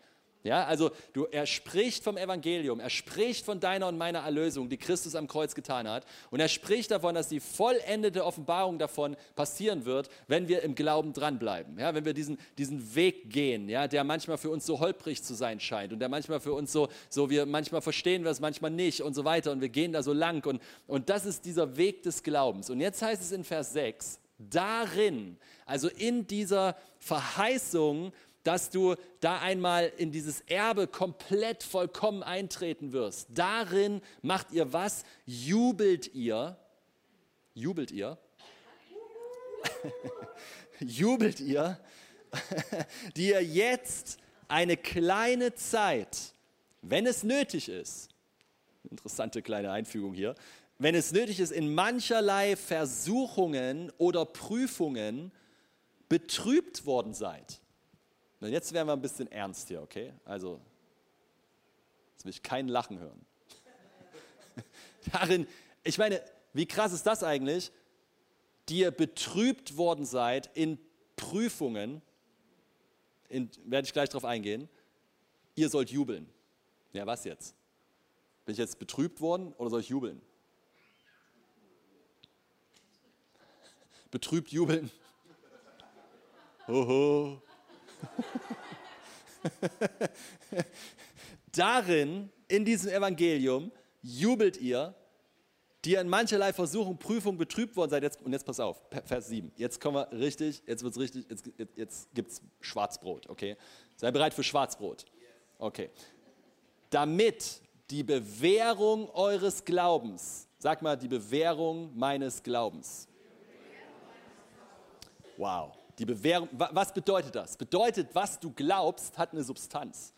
Ja, also du, er spricht vom Evangelium, er spricht von deiner und meiner Erlösung, die Christus am Kreuz getan hat. Und er spricht davon, dass die vollendete Offenbarung davon passieren wird, wenn wir im Glauben dranbleiben. Ja, wenn wir diesen, diesen Weg gehen, ja, der manchmal für uns so holprig zu sein scheint und der manchmal für uns so, so wir manchmal verstehen wir es, manchmal nicht und so weiter. Und wir gehen da so lang. Und, und das ist dieser Weg des Glaubens. Und jetzt heißt es in Vers 6, darin, also in dieser Verheißung, dass du da einmal in dieses Erbe komplett vollkommen eintreten wirst. Darin macht ihr was? Jubelt ihr? Jubelt ihr? (laughs) Jubelt ihr, (laughs) die ihr jetzt eine kleine Zeit, wenn es nötig ist, interessante kleine Einfügung hier, wenn es nötig ist, in mancherlei Versuchungen oder Prüfungen betrübt worden seid. Und jetzt werden wir ein bisschen ernst hier, okay? Also, jetzt will ich kein Lachen hören. (laughs) Darin, ich meine, wie krass ist das eigentlich? Die ihr betrübt worden seid in Prüfungen, in, werde ich gleich darauf eingehen, ihr sollt jubeln. Ja, was jetzt? Bin ich jetzt betrübt worden oder soll ich jubeln? Betrübt jubeln. Hoho. (laughs) Darin, in diesem Evangelium, jubelt ihr, die in mancherlei Versuchung, Prüfung betrübt worden seid. Jetzt, und jetzt pass auf, Vers 7. Jetzt kommen wir richtig, jetzt wird es richtig, jetzt, jetzt, jetzt gibt es Schwarzbrot, okay? Sei bereit für Schwarzbrot. Okay. Damit die Bewährung eures Glaubens, sag mal, die Bewährung meines Glaubens. Wow. Die Bewährung, was bedeutet das? Bedeutet, was du glaubst, hat eine Substanz.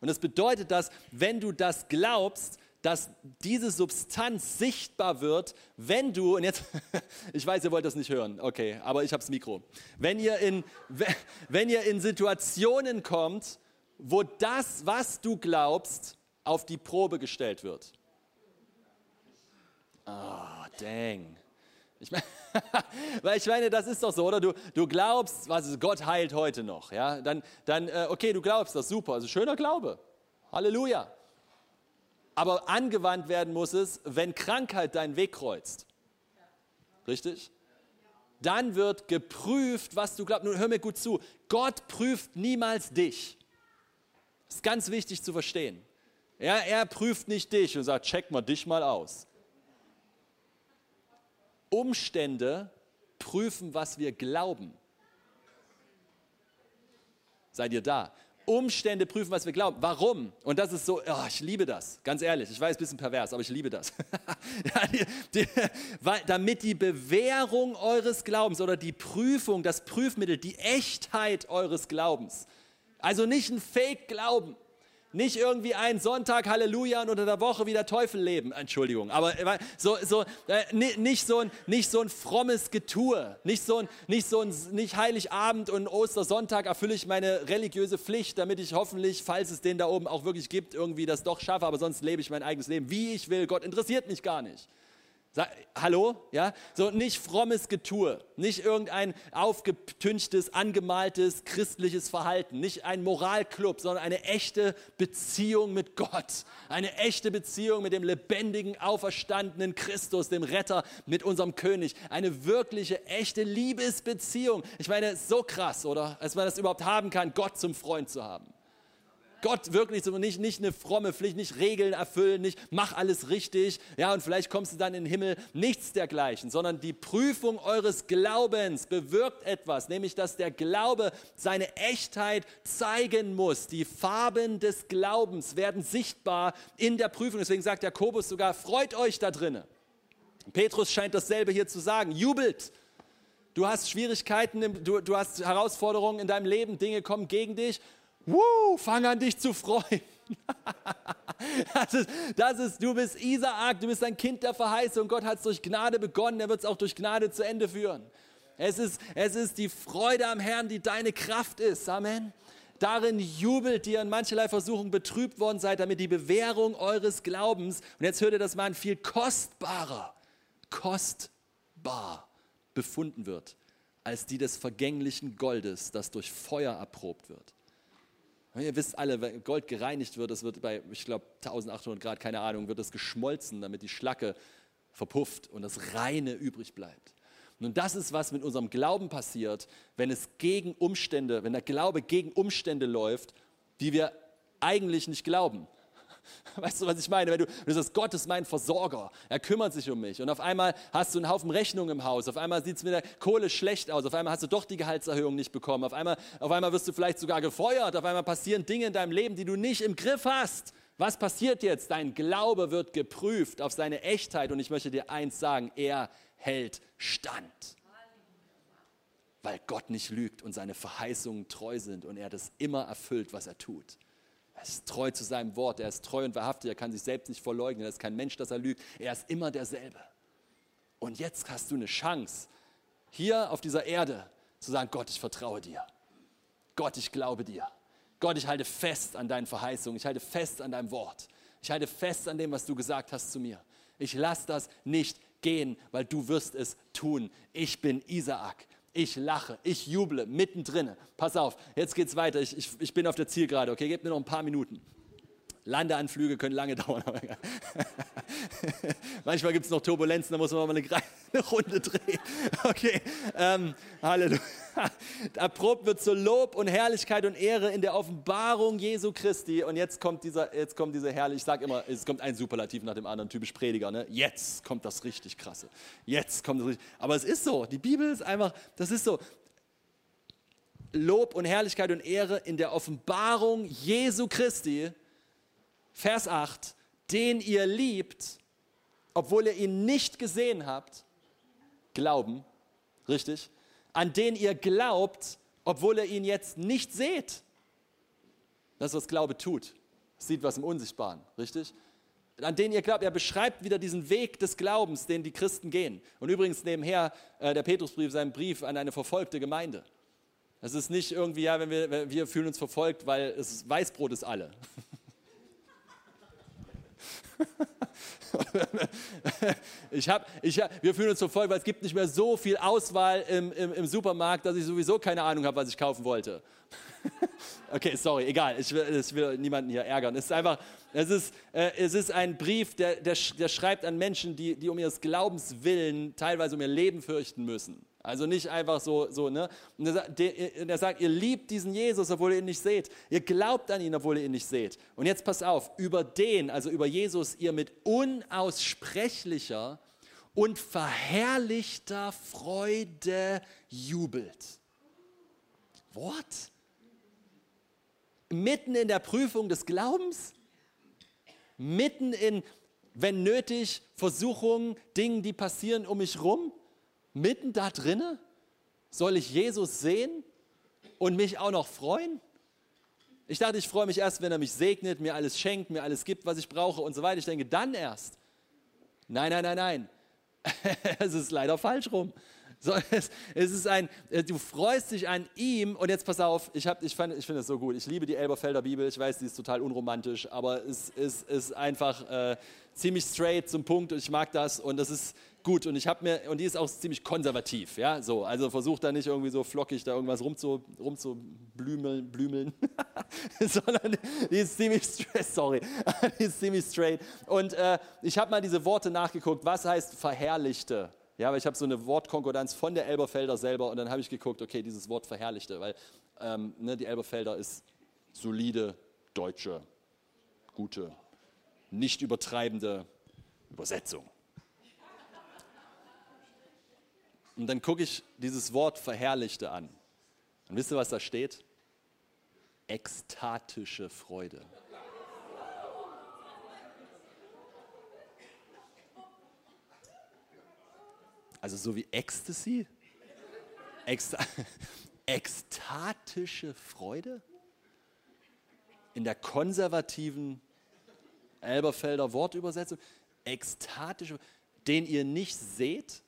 Und das bedeutet, dass wenn du das glaubst, dass diese Substanz sichtbar wird, wenn du, und jetzt, (laughs) ich weiß, ihr wollt das nicht hören, okay, aber ich habe das Mikro. Wenn ihr, in, wenn ihr in Situationen kommt, wo das, was du glaubst, auf die Probe gestellt wird. Ah, oh, dang. Ich meine, (laughs) (laughs) weil ich meine, das ist doch so, oder? Du, du glaubst, was ist, Gott heilt heute noch, ja? Dann, dann äh, okay, du glaubst das, super, also schöner Glaube. Halleluja. Aber angewandt werden muss es, wenn Krankheit deinen Weg kreuzt. Richtig? Dann wird geprüft, was du glaubst. Nun hör mir gut zu. Gott prüft niemals dich, Das ist ganz wichtig zu verstehen. Er, er prüft nicht dich und sagt, check mal dich mal aus. Umstände prüfen, was wir glauben. Seid ihr da? Umstände prüfen, was wir glauben. Warum? Und das ist so, oh, ich liebe das, ganz ehrlich. Ich weiß, ein bisschen pervers, aber ich liebe das. (laughs) damit die Bewährung eures Glaubens oder die Prüfung, das Prüfmittel, die Echtheit eures Glaubens, also nicht ein Fake-Glauben, nicht irgendwie ein Sonntag, Halleluja, und unter der Woche wie der Teufel leben. Entschuldigung, aber äh, so, so, äh, nicht, so ein, nicht so ein frommes Getue, nicht so ein, nicht so ein nicht Heiligabend und Ostersonntag erfülle ich meine religiöse Pflicht, damit ich hoffentlich, falls es den da oben auch wirklich gibt, irgendwie das doch schaffe, aber sonst lebe ich mein eigenes Leben, wie ich will. Gott interessiert mich gar nicht. Hallo? Ja? So nicht frommes Getue, nicht irgendein aufgetünchtes, angemaltes christliches Verhalten, nicht ein Moralclub, sondern eine echte Beziehung mit Gott. Eine echte Beziehung mit dem lebendigen, auferstandenen Christus, dem Retter, mit unserem König. Eine wirkliche, echte Liebesbeziehung. Ich meine, so krass, oder? Als man das überhaupt haben kann, Gott zum Freund zu haben. Gott wirklich so, nicht, nicht eine fromme Pflicht, nicht Regeln erfüllen, nicht mach alles richtig, ja, und vielleicht kommst du dann in den Himmel, nichts dergleichen, sondern die Prüfung eures Glaubens bewirkt etwas, nämlich dass der Glaube seine Echtheit zeigen muss. Die Farben des Glaubens werden sichtbar in der Prüfung. Deswegen sagt Jakobus sogar, freut euch da drinnen. Petrus scheint dasselbe hier zu sagen, jubelt. Du hast Schwierigkeiten, du, du hast Herausforderungen in deinem Leben, Dinge kommen gegen dich Woo, fang an dich zu freuen. (laughs) Das ist, das ist, du bist Isaak, du bist ein Kind der Verheißung. Gott hat es durch Gnade begonnen, er wird es auch durch Gnade zu Ende führen. Es ist, es ist die Freude am Herrn, die deine Kraft ist. Amen. Darin jubelt ihr in mancherlei Versuchung betrübt worden seid, damit die Bewährung eures Glaubens, und jetzt hört ihr das mal, viel kostbarer, kostbar befunden wird, als die des vergänglichen Goldes, das durch Feuer erprobt wird Ihr wisst alle, wenn Gold gereinigt wird, das wird bei, ich glaube, 1800 Grad, keine Ahnung, wird das geschmolzen, damit die Schlacke verpufft und das Reine übrig bleibt. Nun, das ist, was mit unserem Glauben passiert, wenn es gegen Umstände, wenn der Glaube gegen Umstände läuft, die wir eigentlich nicht glauben. (laughs) Weißt du, was ich meine? Wenn du, wenn du sagst, Gott ist mein Versorger, er kümmert sich um mich und auf einmal hast du einen Haufen Rechnungen im Haus, auf einmal sieht es mit der Kohle schlecht aus, auf einmal hast du doch die Gehaltserhöhung nicht bekommen, auf einmal, auf einmal wirst du vielleicht sogar gefeuert, auf einmal passieren Dinge in deinem Leben, die du nicht im Griff hast. Was passiert jetzt? Dein Glaube wird geprüft auf seine Echtheit und ich möchte dir eins sagen, er hält stand. Weil Gott nicht lügt und seine Verheißungen treu sind und er das immer erfüllt, was er tut. Er ist treu zu seinem Wort, er ist treu und wahrhaftig, er kann sich selbst nicht verleugnen, er ist kein Mensch, dass er lügt, er ist immer derselbe. Und jetzt hast du eine Chance, hier auf dieser Erde zu sagen, Gott, ich vertraue dir. Gott, ich glaube dir. Gott, ich halte fest an deinen Verheißungen, ich halte fest an deinem Wort. Ich halte fest an dem, was du gesagt hast zu mir. Ich lasse das nicht gehen, weil du wirst es tun. Ich bin Isaak. Ich lache, ich juble mittendrin. Pass auf, jetzt geht's weiter. Ich, ich, ich bin auf der Zielgerade, okay? Gebt mir noch ein paar Minuten. Landeanflüge können lange (laughs) dauern. (laughs) Manchmal gibt es noch Turbulenzen, da muss man mal eine, (laughs) eine Runde drehen. Okay, ähm, Halleluja. (laughs) Erprobt wird zur Lob und Herrlichkeit und Ehre in der Offenbarung Jesu Christi. Und jetzt kommt dieser, jetzt kommt dieser herrlich, ich sage immer, es kommt ein Superlativ nach dem anderen, typisch Prediger. Ne? Jetzt kommt das richtig krasse. Jetzt kommt das richtig. Aber es ist so, die Bibel ist einfach, das ist so. Lob und Herrlichkeit und Ehre in der Offenbarung Jesu Christi Vers 8, den ihr liebt, obwohl ihr ihn nicht gesehen habt, glauben, richtig, an den ihr glaubt, obwohl ihr ihn jetzt nicht seht. Das ist, was Glaube tut. Sieht was im Unsichtbaren, richtig? An den ihr glaubt, er beschreibt wieder diesen Weg des Glaubens, den die Christen gehen. Und übrigens nebenher äh, der Petrusbrief, sein Brief an eine verfolgte Gemeinde. Es ist nicht irgendwie, ja, wenn wir, wir fühlen uns verfolgt, weil es Weißbrot ist alle. (laughs) (laughs) ich hab, ich wir fühlen uns so voll, weil es gibt nicht mehr so viel Auswahl im, im, im Supermarkt, dass ich sowieso keine Ahnung habe, was ich kaufen wollte. (laughs) okay, sorry, egal, ich will, ich will, niemanden hier ärgern. Es ist einfach, es ist, äh, es ist ein Brief, der, der, der schreibt an Menschen, die, die um ihres Glaubens willen teilweise um ihr Leben fürchten müssen. Also nicht einfach so, so ne? Und er, der sagt, ihr liebt diesen Jesus, obwohl ihr ihn nicht seht. Ihr glaubt an ihn, obwohl ihr ihn nicht seht. Und jetzt pass auf, über den, also über Jesus, ihr mit unaussprechlicher und verherrlichter Freude jubelt. What? Mitten in der Prüfung des Glaubens? Mitten in, wenn nötig, Versuchungen, Dingen, die passieren um mich rum? Mitten da drinne soll ich Jesus sehen und mich auch noch freuen? Ich dachte, ich freue mich erst, wenn er mich segnet, mir alles schenkt, mir alles gibt, was ich brauche und so weiter. Ich denke, dann erst. Nein, nein, nein, nein. (laughs) es ist leider falsch rum. So, es, es, ist ein, äh, du freust dich an ihm und jetzt pass auf, ich, ich, ich finde es so gut. Ich liebe die Elberfelder Bibel, ich weiß, die ist total unromantisch, aber es, es ist einfach äh, ziemlich straight zum Punkt und ich mag das und das ist gut und ich habe mir und die ist auch ziemlich konservativ, ja, so, also versucht da nicht irgendwie so flockig da irgendwas rumzu, rumzublümeln, blümeln, (laughs) sondern die ist ziemlich straight, sorry, (laughs) die ist ziemlich straight und äh, ich habe mal diese Worte nachgeguckt, was heißt verherrlichte? Ja, aber ich habe so eine Wortkonkordanz von der Elberfelder selber und dann habe ich geguckt, okay, dieses Wort verherrlichte, weil ähm, ne, die Elberfelder ist solide, deutsche, gute, nicht übertreibende Übersetzung. Und dann gucke ich dieses Wort verherrlichte an. Und wisst ihr, was da steht? Ekstatische Freude. Also so wie Ecstasy? Eksta (laughs) ekstatische Freude? In der konservativen Elberfelder Wortübersetzung. Ekstatische, den ihr nicht seht,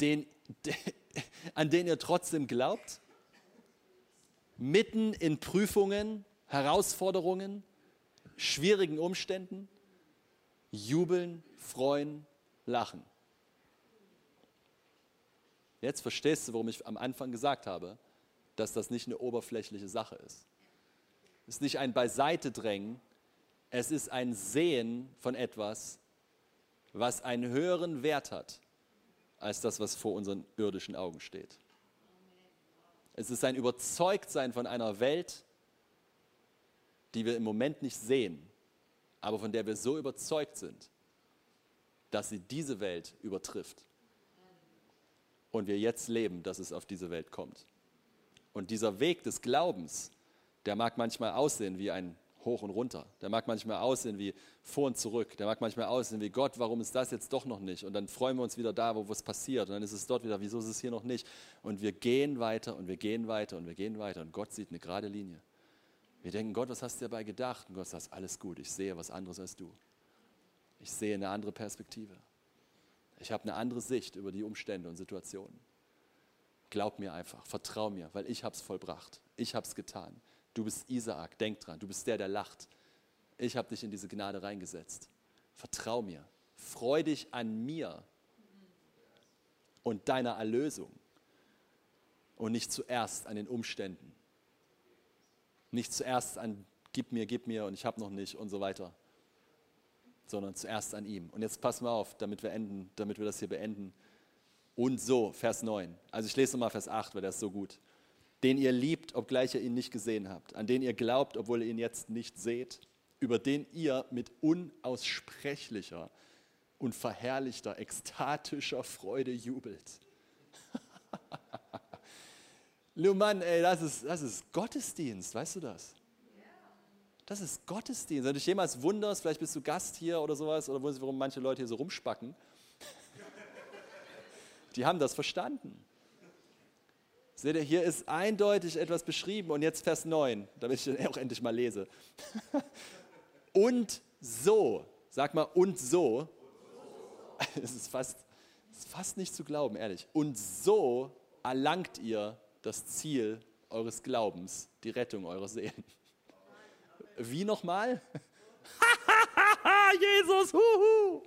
den, (laughs) an den ihr trotzdem glaubt, mitten in Prüfungen, Herausforderungen, schwierigen Umständen, jubeln, freuen, lachen. Jetzt verstehst du, warum ich am Anfang gesagt habe, dass das nicht eine oberflächliche Sache ist. Es ist nicht ein Beiseitedrängen, es ist ein Sehen von etwas, was einen höheren Wert hat als das, was vor unseren irdischen Augen steht. Es ist ein Überzeugtsein von einer Welt, die wir im Moment nicht sehen, aber von der wir so überzeugt sind, dass sie diese Welt übertrifft und wir jetzt leben, dass es auf diese Welt kommt. Und dieser Weg des Glaubens, der mag manchmal aussehen wie ein Hoch und Runter. Der mag manchmal aussehen wie vor und zurück. Der mag manchmal aussehen wie Gott, warum ist das jetzt doch noch nicht? Und dann freuen wir uns wieder da, wo was passiert. Und dann ist es dort wieder, wieso ist es hier noch nicht? Und wir gehen weiter und wir gehen weiter und wir gehen weiter. Und Gott sieht eine gerade Linie. Wir denken, Gott, was hast du dabei gedacht? Und Gott sagt, alles gut, ich sehe was anderes als du. Ich sehe eine andere Perspektive. Ich habe eine andere Sicht über die Umstände und Situationen. Glaub mir einfach, vertrau mir, weil ich habe es vollbracht. Ich habe es getan. Du bist Isaak, denk dran, du bist der, der lacht. Ich habe dich in diese Gnade reingesetzt. Vertrau mir. Freu dich an mir und deiner Erlösung und nicht zuerst an den Umständen. Nicht zuerst an gib mir, gib mir und ich habe noch nicht und so weiter sondern zuerst an ihm. Und jetzt passen wir auf, damit wir enden, damit wir das hier beenden. Und so, Vers 9. Also ich lese nochmal Vers 8, weil der ist so gut. Den ihr liebt, obgleich ihr ihn nicht gesehen habt, an den ihr glaubt, obwohl ihr ihn jetzt nicht seht, über den ihr mit unaussprechlicher und verherrlichter, ekstatischer Freude jubelt. (laughs) Mann, ey, das ist, das ist Gottesdienst, weißt du das? Das ist Gottesdienst. Wenn du dich jemals wunderst, vielleicht bist du Gast hier oder sowas, oder warum manche Leute hier so rumspacken, (laughs) die haben das verstanden. Seht ihr, hier ist eindeutig etwas beschrieben und jetzt Vers 9, damit ich den auch endlich mal lese. (laughs) und so, sag mal, und so, (laughs) es ist fast, ist fast nicht zu glauben, ehrlich. Und so erlangt ihr das Ziel eures Glaubens, die Rettung eurer Seelen. Wie nochmal? (laughs) Jesus, huhu.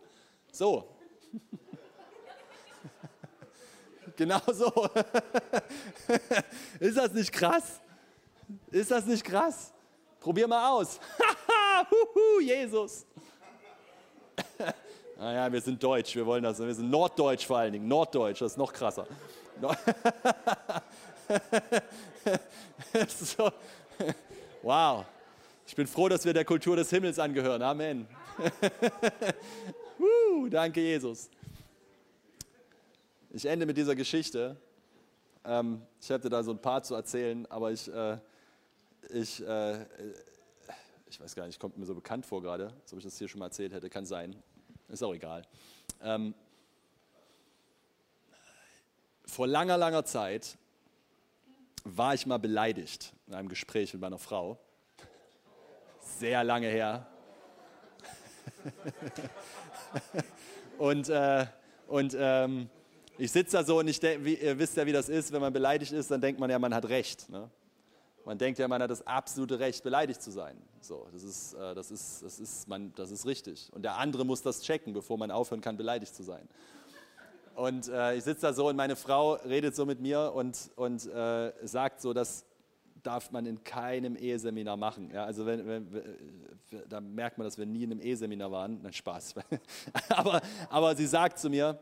So. Genau so. (laughs) Ist das nicht krass? Ist das nicht krass? Probier mal aus. (laughs) huhu, Jesus. (laughs) Naja, wir sind deutsch, wir wollen das, wir sind norddeutsch vor allen Dingen, norddeutsch, das ist noch krasser. Wow, ich bin froh, dass wir der Kultur des Himmels angehören, Amen. uh, danke, Jesus. Ich ende mit dieser Geschichte. Ähm, ich hätte da so ein paar zu erzählen, aber ich, äh, ich, äh, ich weiß gar nicht, kommt mir so bekannt vor gerade, als ob ich das hier schon mal erzählt hätte. Kann sein. Ist auch egal. Ähm, vor langer, langer Zeit war ich mal beleidigt in einem Gespräch mit meiner Frau. Sehr lange her. (laughs) und äh, und ähm, ich sitze da so und ich denk, wie, ihr wisst ja, wie das ist, wenn man beleidigt ist, dann denkt man ja, man hat Recht. Ne? Man denkt ja, man hat das absolute Recht, beleidigt zu sein. So, das, ist, äh, das, ist, das, ist, man, das ist richtig. Und der andere muss das checken, bevor man aufhören kann, beleidigt zu sein. Und äh, ich sitze da so und meine Frau redet so mit mir und, und äh, sagt so, das darf man in keinem Eheseminar machen. Ja, also wenn, wenn, da merkt man, dass wir nie in einem Eheseminar waren. Nein, Spaß. (laughs) aber, aber sie sagt zu mir,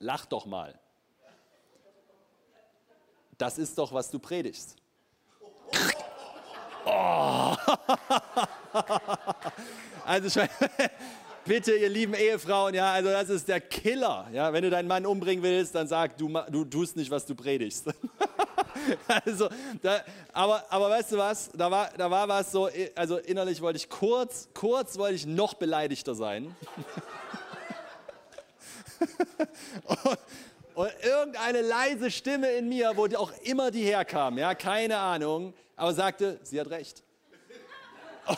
lach doch mal. Das ist doch, was du predigst. (laughs) Oh. (laughs) Also (laughs) bitte, ihr lieben Ehefrauen, ja, also das ist der Killer. Ja, wenn du deinen Mann umbringen willst, dann sag, du, du tust nicht, was du predigst. also, da, aber, aber weißt du was, da war, da war was so, also innerlich wollte ich kurz, kurz wollte ich noch beleidigter sein. (laughs) und, irgendeine leise Stimme in mir, wo auch immer die herkam, ja, keine Ahnung, aber sagte, sie hat recht. (laughs)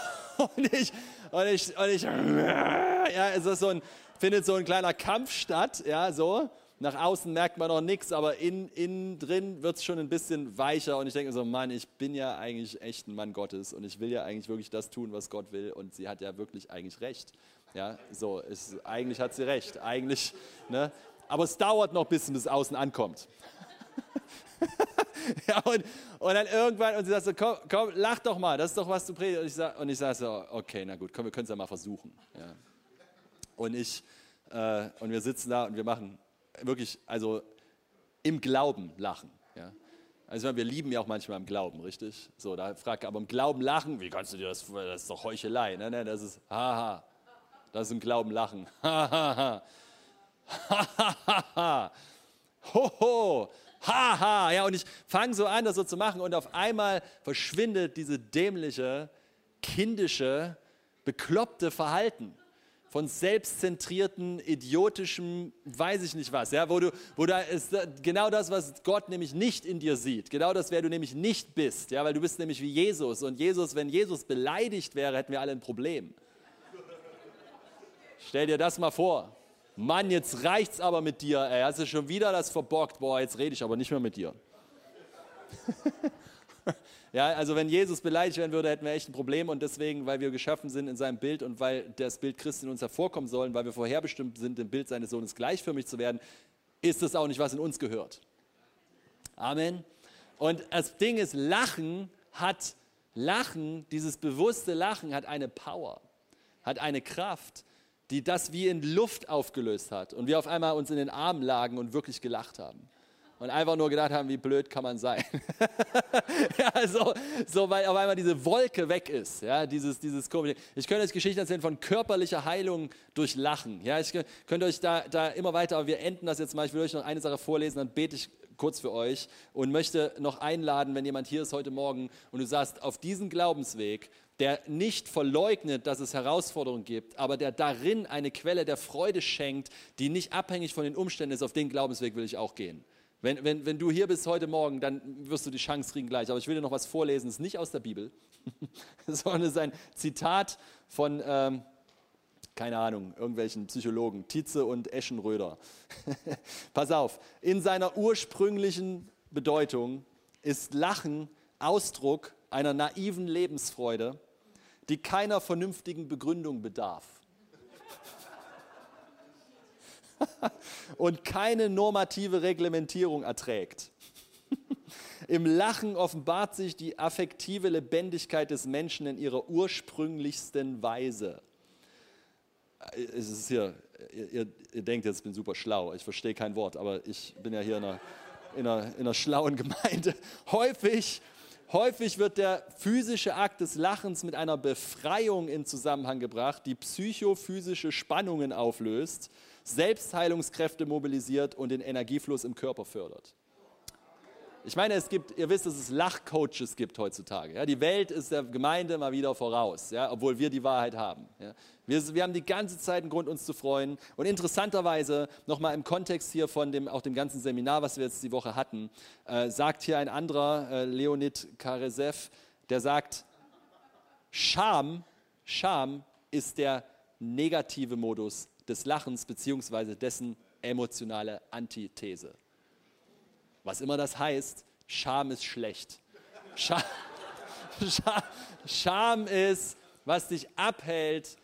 Und ich, und ich, und ich (laughs) ja, es ist so ein, findet so ein kleiner Kampf statt, ja, so. Nach außen merkt man noch nichts, aber innen in drin wird es schon ein bisschen weicher. Und ich denke so, Mann, ich bin ja eigentlich echt ein Mann Gottes und ich will ja eigentlich wirklich das tun, was Gott will. Und sie hat ja wirklich eigentlich recht. Ja, so, ist, eigentlich hat sie recht. Eigentlich, ne? Aber es dauert noch, bis es außen ankommt. (laughs) ja, und, und dann irgendwann, und sie sagt so, komm, komm, lach doch mal, das ist doch, was du predigst. Und ich sage sag so, okay, na gut, komm, wir können es ja mal versuchen. Ja. Und ich, äh, und wir sitzen da und wir machen wirklich, also im Glauben lachen. Ja. Also wir lieben ja auch manchmal im Glauben, richtig? So, da fragt aber im Glauben lachen, wie kannst du dir das, das ist doch Heuchelei. Nein, nein, das ist haha. Das ist im Glauben lachen. (laughs) Hahaha. Hahaha. Hoho haha, ja, und ich fange so an, das so zu machen und auf einmal verschwindet diese dämliche, kindische, bekloppte Verhalten von selbstzentrierten, idiotischem, weiß ich nicht was, ja, wo du, wo da ist genau das, was Gott nämlich nicht in dir sieht, genau das, wer du nämlich nicht bist, ja, weil du bist nämlich wie Jesus und Jesus, wenn Jesus beleidigt wäre, hätten wir alle ein Problem. Stell dir das mal vor. Mann, jetzt reicht's aber mit dir, ey. Hast du schon wieder das verbockt? Boah, jetzt rede ich aber nicht mehr mit dir. (laughs) ja, also wenn Jesus beleidigt werden würde, hätten wir echt ein Problem und deswegen, weil wir geschaffen sind in seinem Bild und weil das Bild Christi in uns hervorkommen soll, weil wir vorherbestimmt sind, dem Bild seines Sohnes gleichförmig zu werden, ist das auch nicht, was in uns gehört. Amen. Und das Ding ist, Lachen hat, Lachen, dieses bewusste Lachen hat eine Power, hat eine Kraft die das wie in Luft aufgelöst hat und wir auf einmal uns in den Armen lagen und wirklich gelacht haben. Und einfach nur gedacht haben, wie blöd kann man sein. (laughs) ja, so, so, weil auf einmal diese Wolke weg ist. Ja, dieses, dieses komische. Ich könnte euch Geschichten erzählen von körperlicher Heilung durch Lachen. Ja, ich könnte euch da, da immer weiter, aber wir enden das jetzt mal. Ich will euch noch eine Sache vorlesen, dann bete ich kurz für euch und möchte noch einladen, wenn jemand hier ist heute Morgen und du sagst, auf diesen Glaubensweg der nicht verleugnet, dass es Herausforderungen gibt, aber der darin eine Quelle der Freude schenkt, die nicht abhängig von den Umständen ist, auf den Glaubensweg will ich auch gehen. Wenn, wenn, wenn du hier bist heute Morgen, dann wirst du die Chance kriegen gleich. Aber ich will dir noch was vorlesen, das ist nicht aus der Bibel, (laughs) sondern es ist ein Zitat von, ähm, keine Ahnung, irgendwelchen Psychologen, Tietze und Eschenröder. (laughs) Pass auf, in seiner ursprünglichen Bedeutung ist Lachen Ausdruck einer naiven Lebensfreude, die keiner vernünftigen Begründung bedarf. (laughs) und keine normative Reglementierung erträgt. (laughs) Im Lachen offenbart sich die affektive Lebendigkeit des Menschen in ihrer ursprünglichsten Weise. es ist hier, ihr, ihr, denkt jetzt, ich bin super schlau, ich verstehe kein Wort, aber ich bin ja hier in einer, in einer, in einer schlauen Gemeinde. (laughs) Häufig, häufig wird der physische Akt des Lachens mit einer Befreiung in Zusammenhang gebracht, die psychophysische Spannungen auflöst, Selbstheilungskräfte mobilisiert und den Energiefluss im Körper fördert. Ich meine, es gibt, ihr wisst, dass es Lachcoaches gibt heutzutage. Ja, die Welt ist der Gemeinde mal wieder voraus, ja, obwohl wir die Wahrheit haben. Ja. Wir, wir, haben die ganze Zeit einen Grund, uns zu freuen. Und interessanterweise, nochmal im Kontext hier von dem, auch dem ganzen Seminar, was wir jetzt die Woche hatten, äh, sagt hier ein anderer, äh, Leonid Karesev, der sagt, Scham, Scham ist der negative Modus des Lachens beziehungsweise dessen emotionale Antithese. Was immer das heißt, Scham ist schlecht. Scham, (laughs) Scham ist, was dich abhält,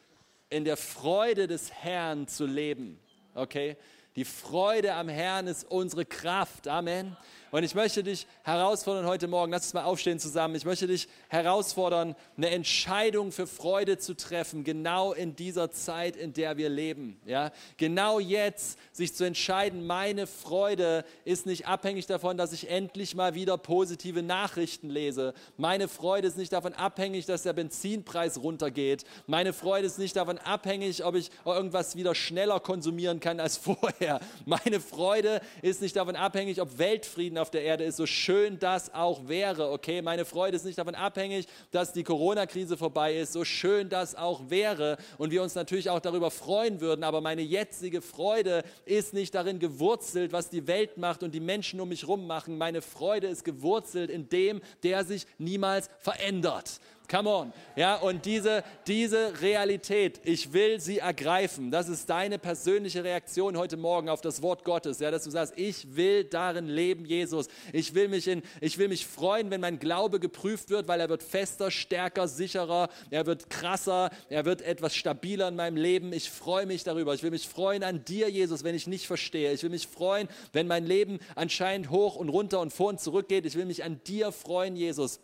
in der Freude des Herrn zu leben. Okay? Die Freude am Herrn ist unsere Kraft. Amen. Und ich möchte dich herausfordern heute Morgen, lass uns mal aufstehen zusammen. Ich möchte dich herausfordern, eine Entscheidung für Freude zu treffen, genau in dieser Zeit, in der wir leben. Ja? Genau jetzt sich zu entscheiden, meine Freude ist nicht abhängig davon, dass ich endlich mal wieder positive Nachrichten lese. Meine Freude ist nicht davon abhängig, dass der Benzinpreis runtergeht. Meine Freude ist nicht davon abhängig, ob ich irgendwas wieder schneller konsumieren kann als (laughs) vorher. Meine Freude ist nicht davon abhängig, ob Weltfrieden auf der Erde ist, so schön das auch wäre, okay? Meine Freude ist nicht davon abhängig, dass die Corona-Krise vorbei ist, so schön das auch wäre und wir uns natürlich auch darüber freuen würden, aber meine jetzige Freude ist nicht darin gewurzelt, was die Welt macht und die Menschen um mich herum machen. Meine Freude ist gewurzelt in dem, der sich niemals verändert. Come on. Ja, und diese, diese Realität, ich will sie ergreifen. Das ist deine persönliche Reaktion heute Morgen auf das Wort Gottes. Ja, dass du sagst, ich will darin leben, Jesus. Ich will mich in, ich will mich freuen, wenn mein Glaube geprüft wird, weil er wird fester, stärker, sicherer. Er wird krasser. Er wird etwas stabiler in meinem Leben. Ich freue mich darüber. Ich will mich freuen an dir, Jesus, wenn ich nicht verstehe. Ich will mich freuen, wenn mein Leben anscheinend hoch und runter und vor und zurück geht. Ich will mich an dir freuen, Jesus.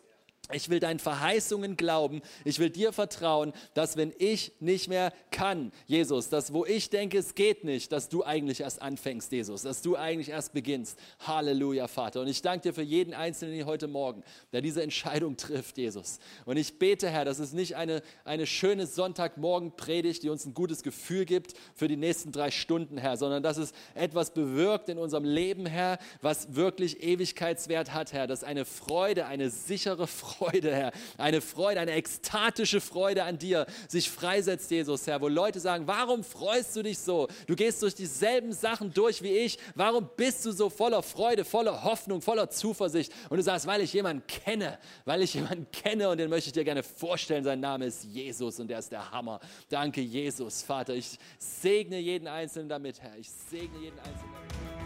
Ich will deinen Verheißungen glauben. Ich will dir vertrauen, dass wenn ich nicht mehr kann, Jesus, dass wo ich denke, es geht nicht, dass du eigentlich erst anfängst, Jesus, dass du eigentlich erst beginnst. Halleluja, Vater. Und ich danke dir für jeden Einzelnen hier heute Morgen, der diese Entscheidung (laughs) trifft, Jesus. Und ich bete, Herr, dass es nicht eine, eine schöne Sonntagmorgen-Predigt, die uns ein gutes Gefühl gibt für die nächsten drei Stunden, Herr, sondern dass es etwas bewirkt in unserem Leben, Herr, was wirklich Ewigkeitswert hat, Herr, dass eine Freude, eine sichere Freude, Freude, Herr. Eine Freude, eine ekstatische Freude an dir sich freisetzt, Jesus, Herr. Wo Leute sagen, warum freust du dich so? Du gehst durch dieselben Sachen durch wie ich. Warum bist du so voller Freude, voller Hoffnung, voller Zuversicht? Und du sagst, weil ich jemanden kenne, weil ich jemanden kenne und den möchte ich dir gerne vorstellen. Sein Name ist Jesus und der ist der Hammer. Danke, Jesus, Vater. Ich segne jeden Einzelnen damit, Herr. Ich segne jeden Einzelnen damit.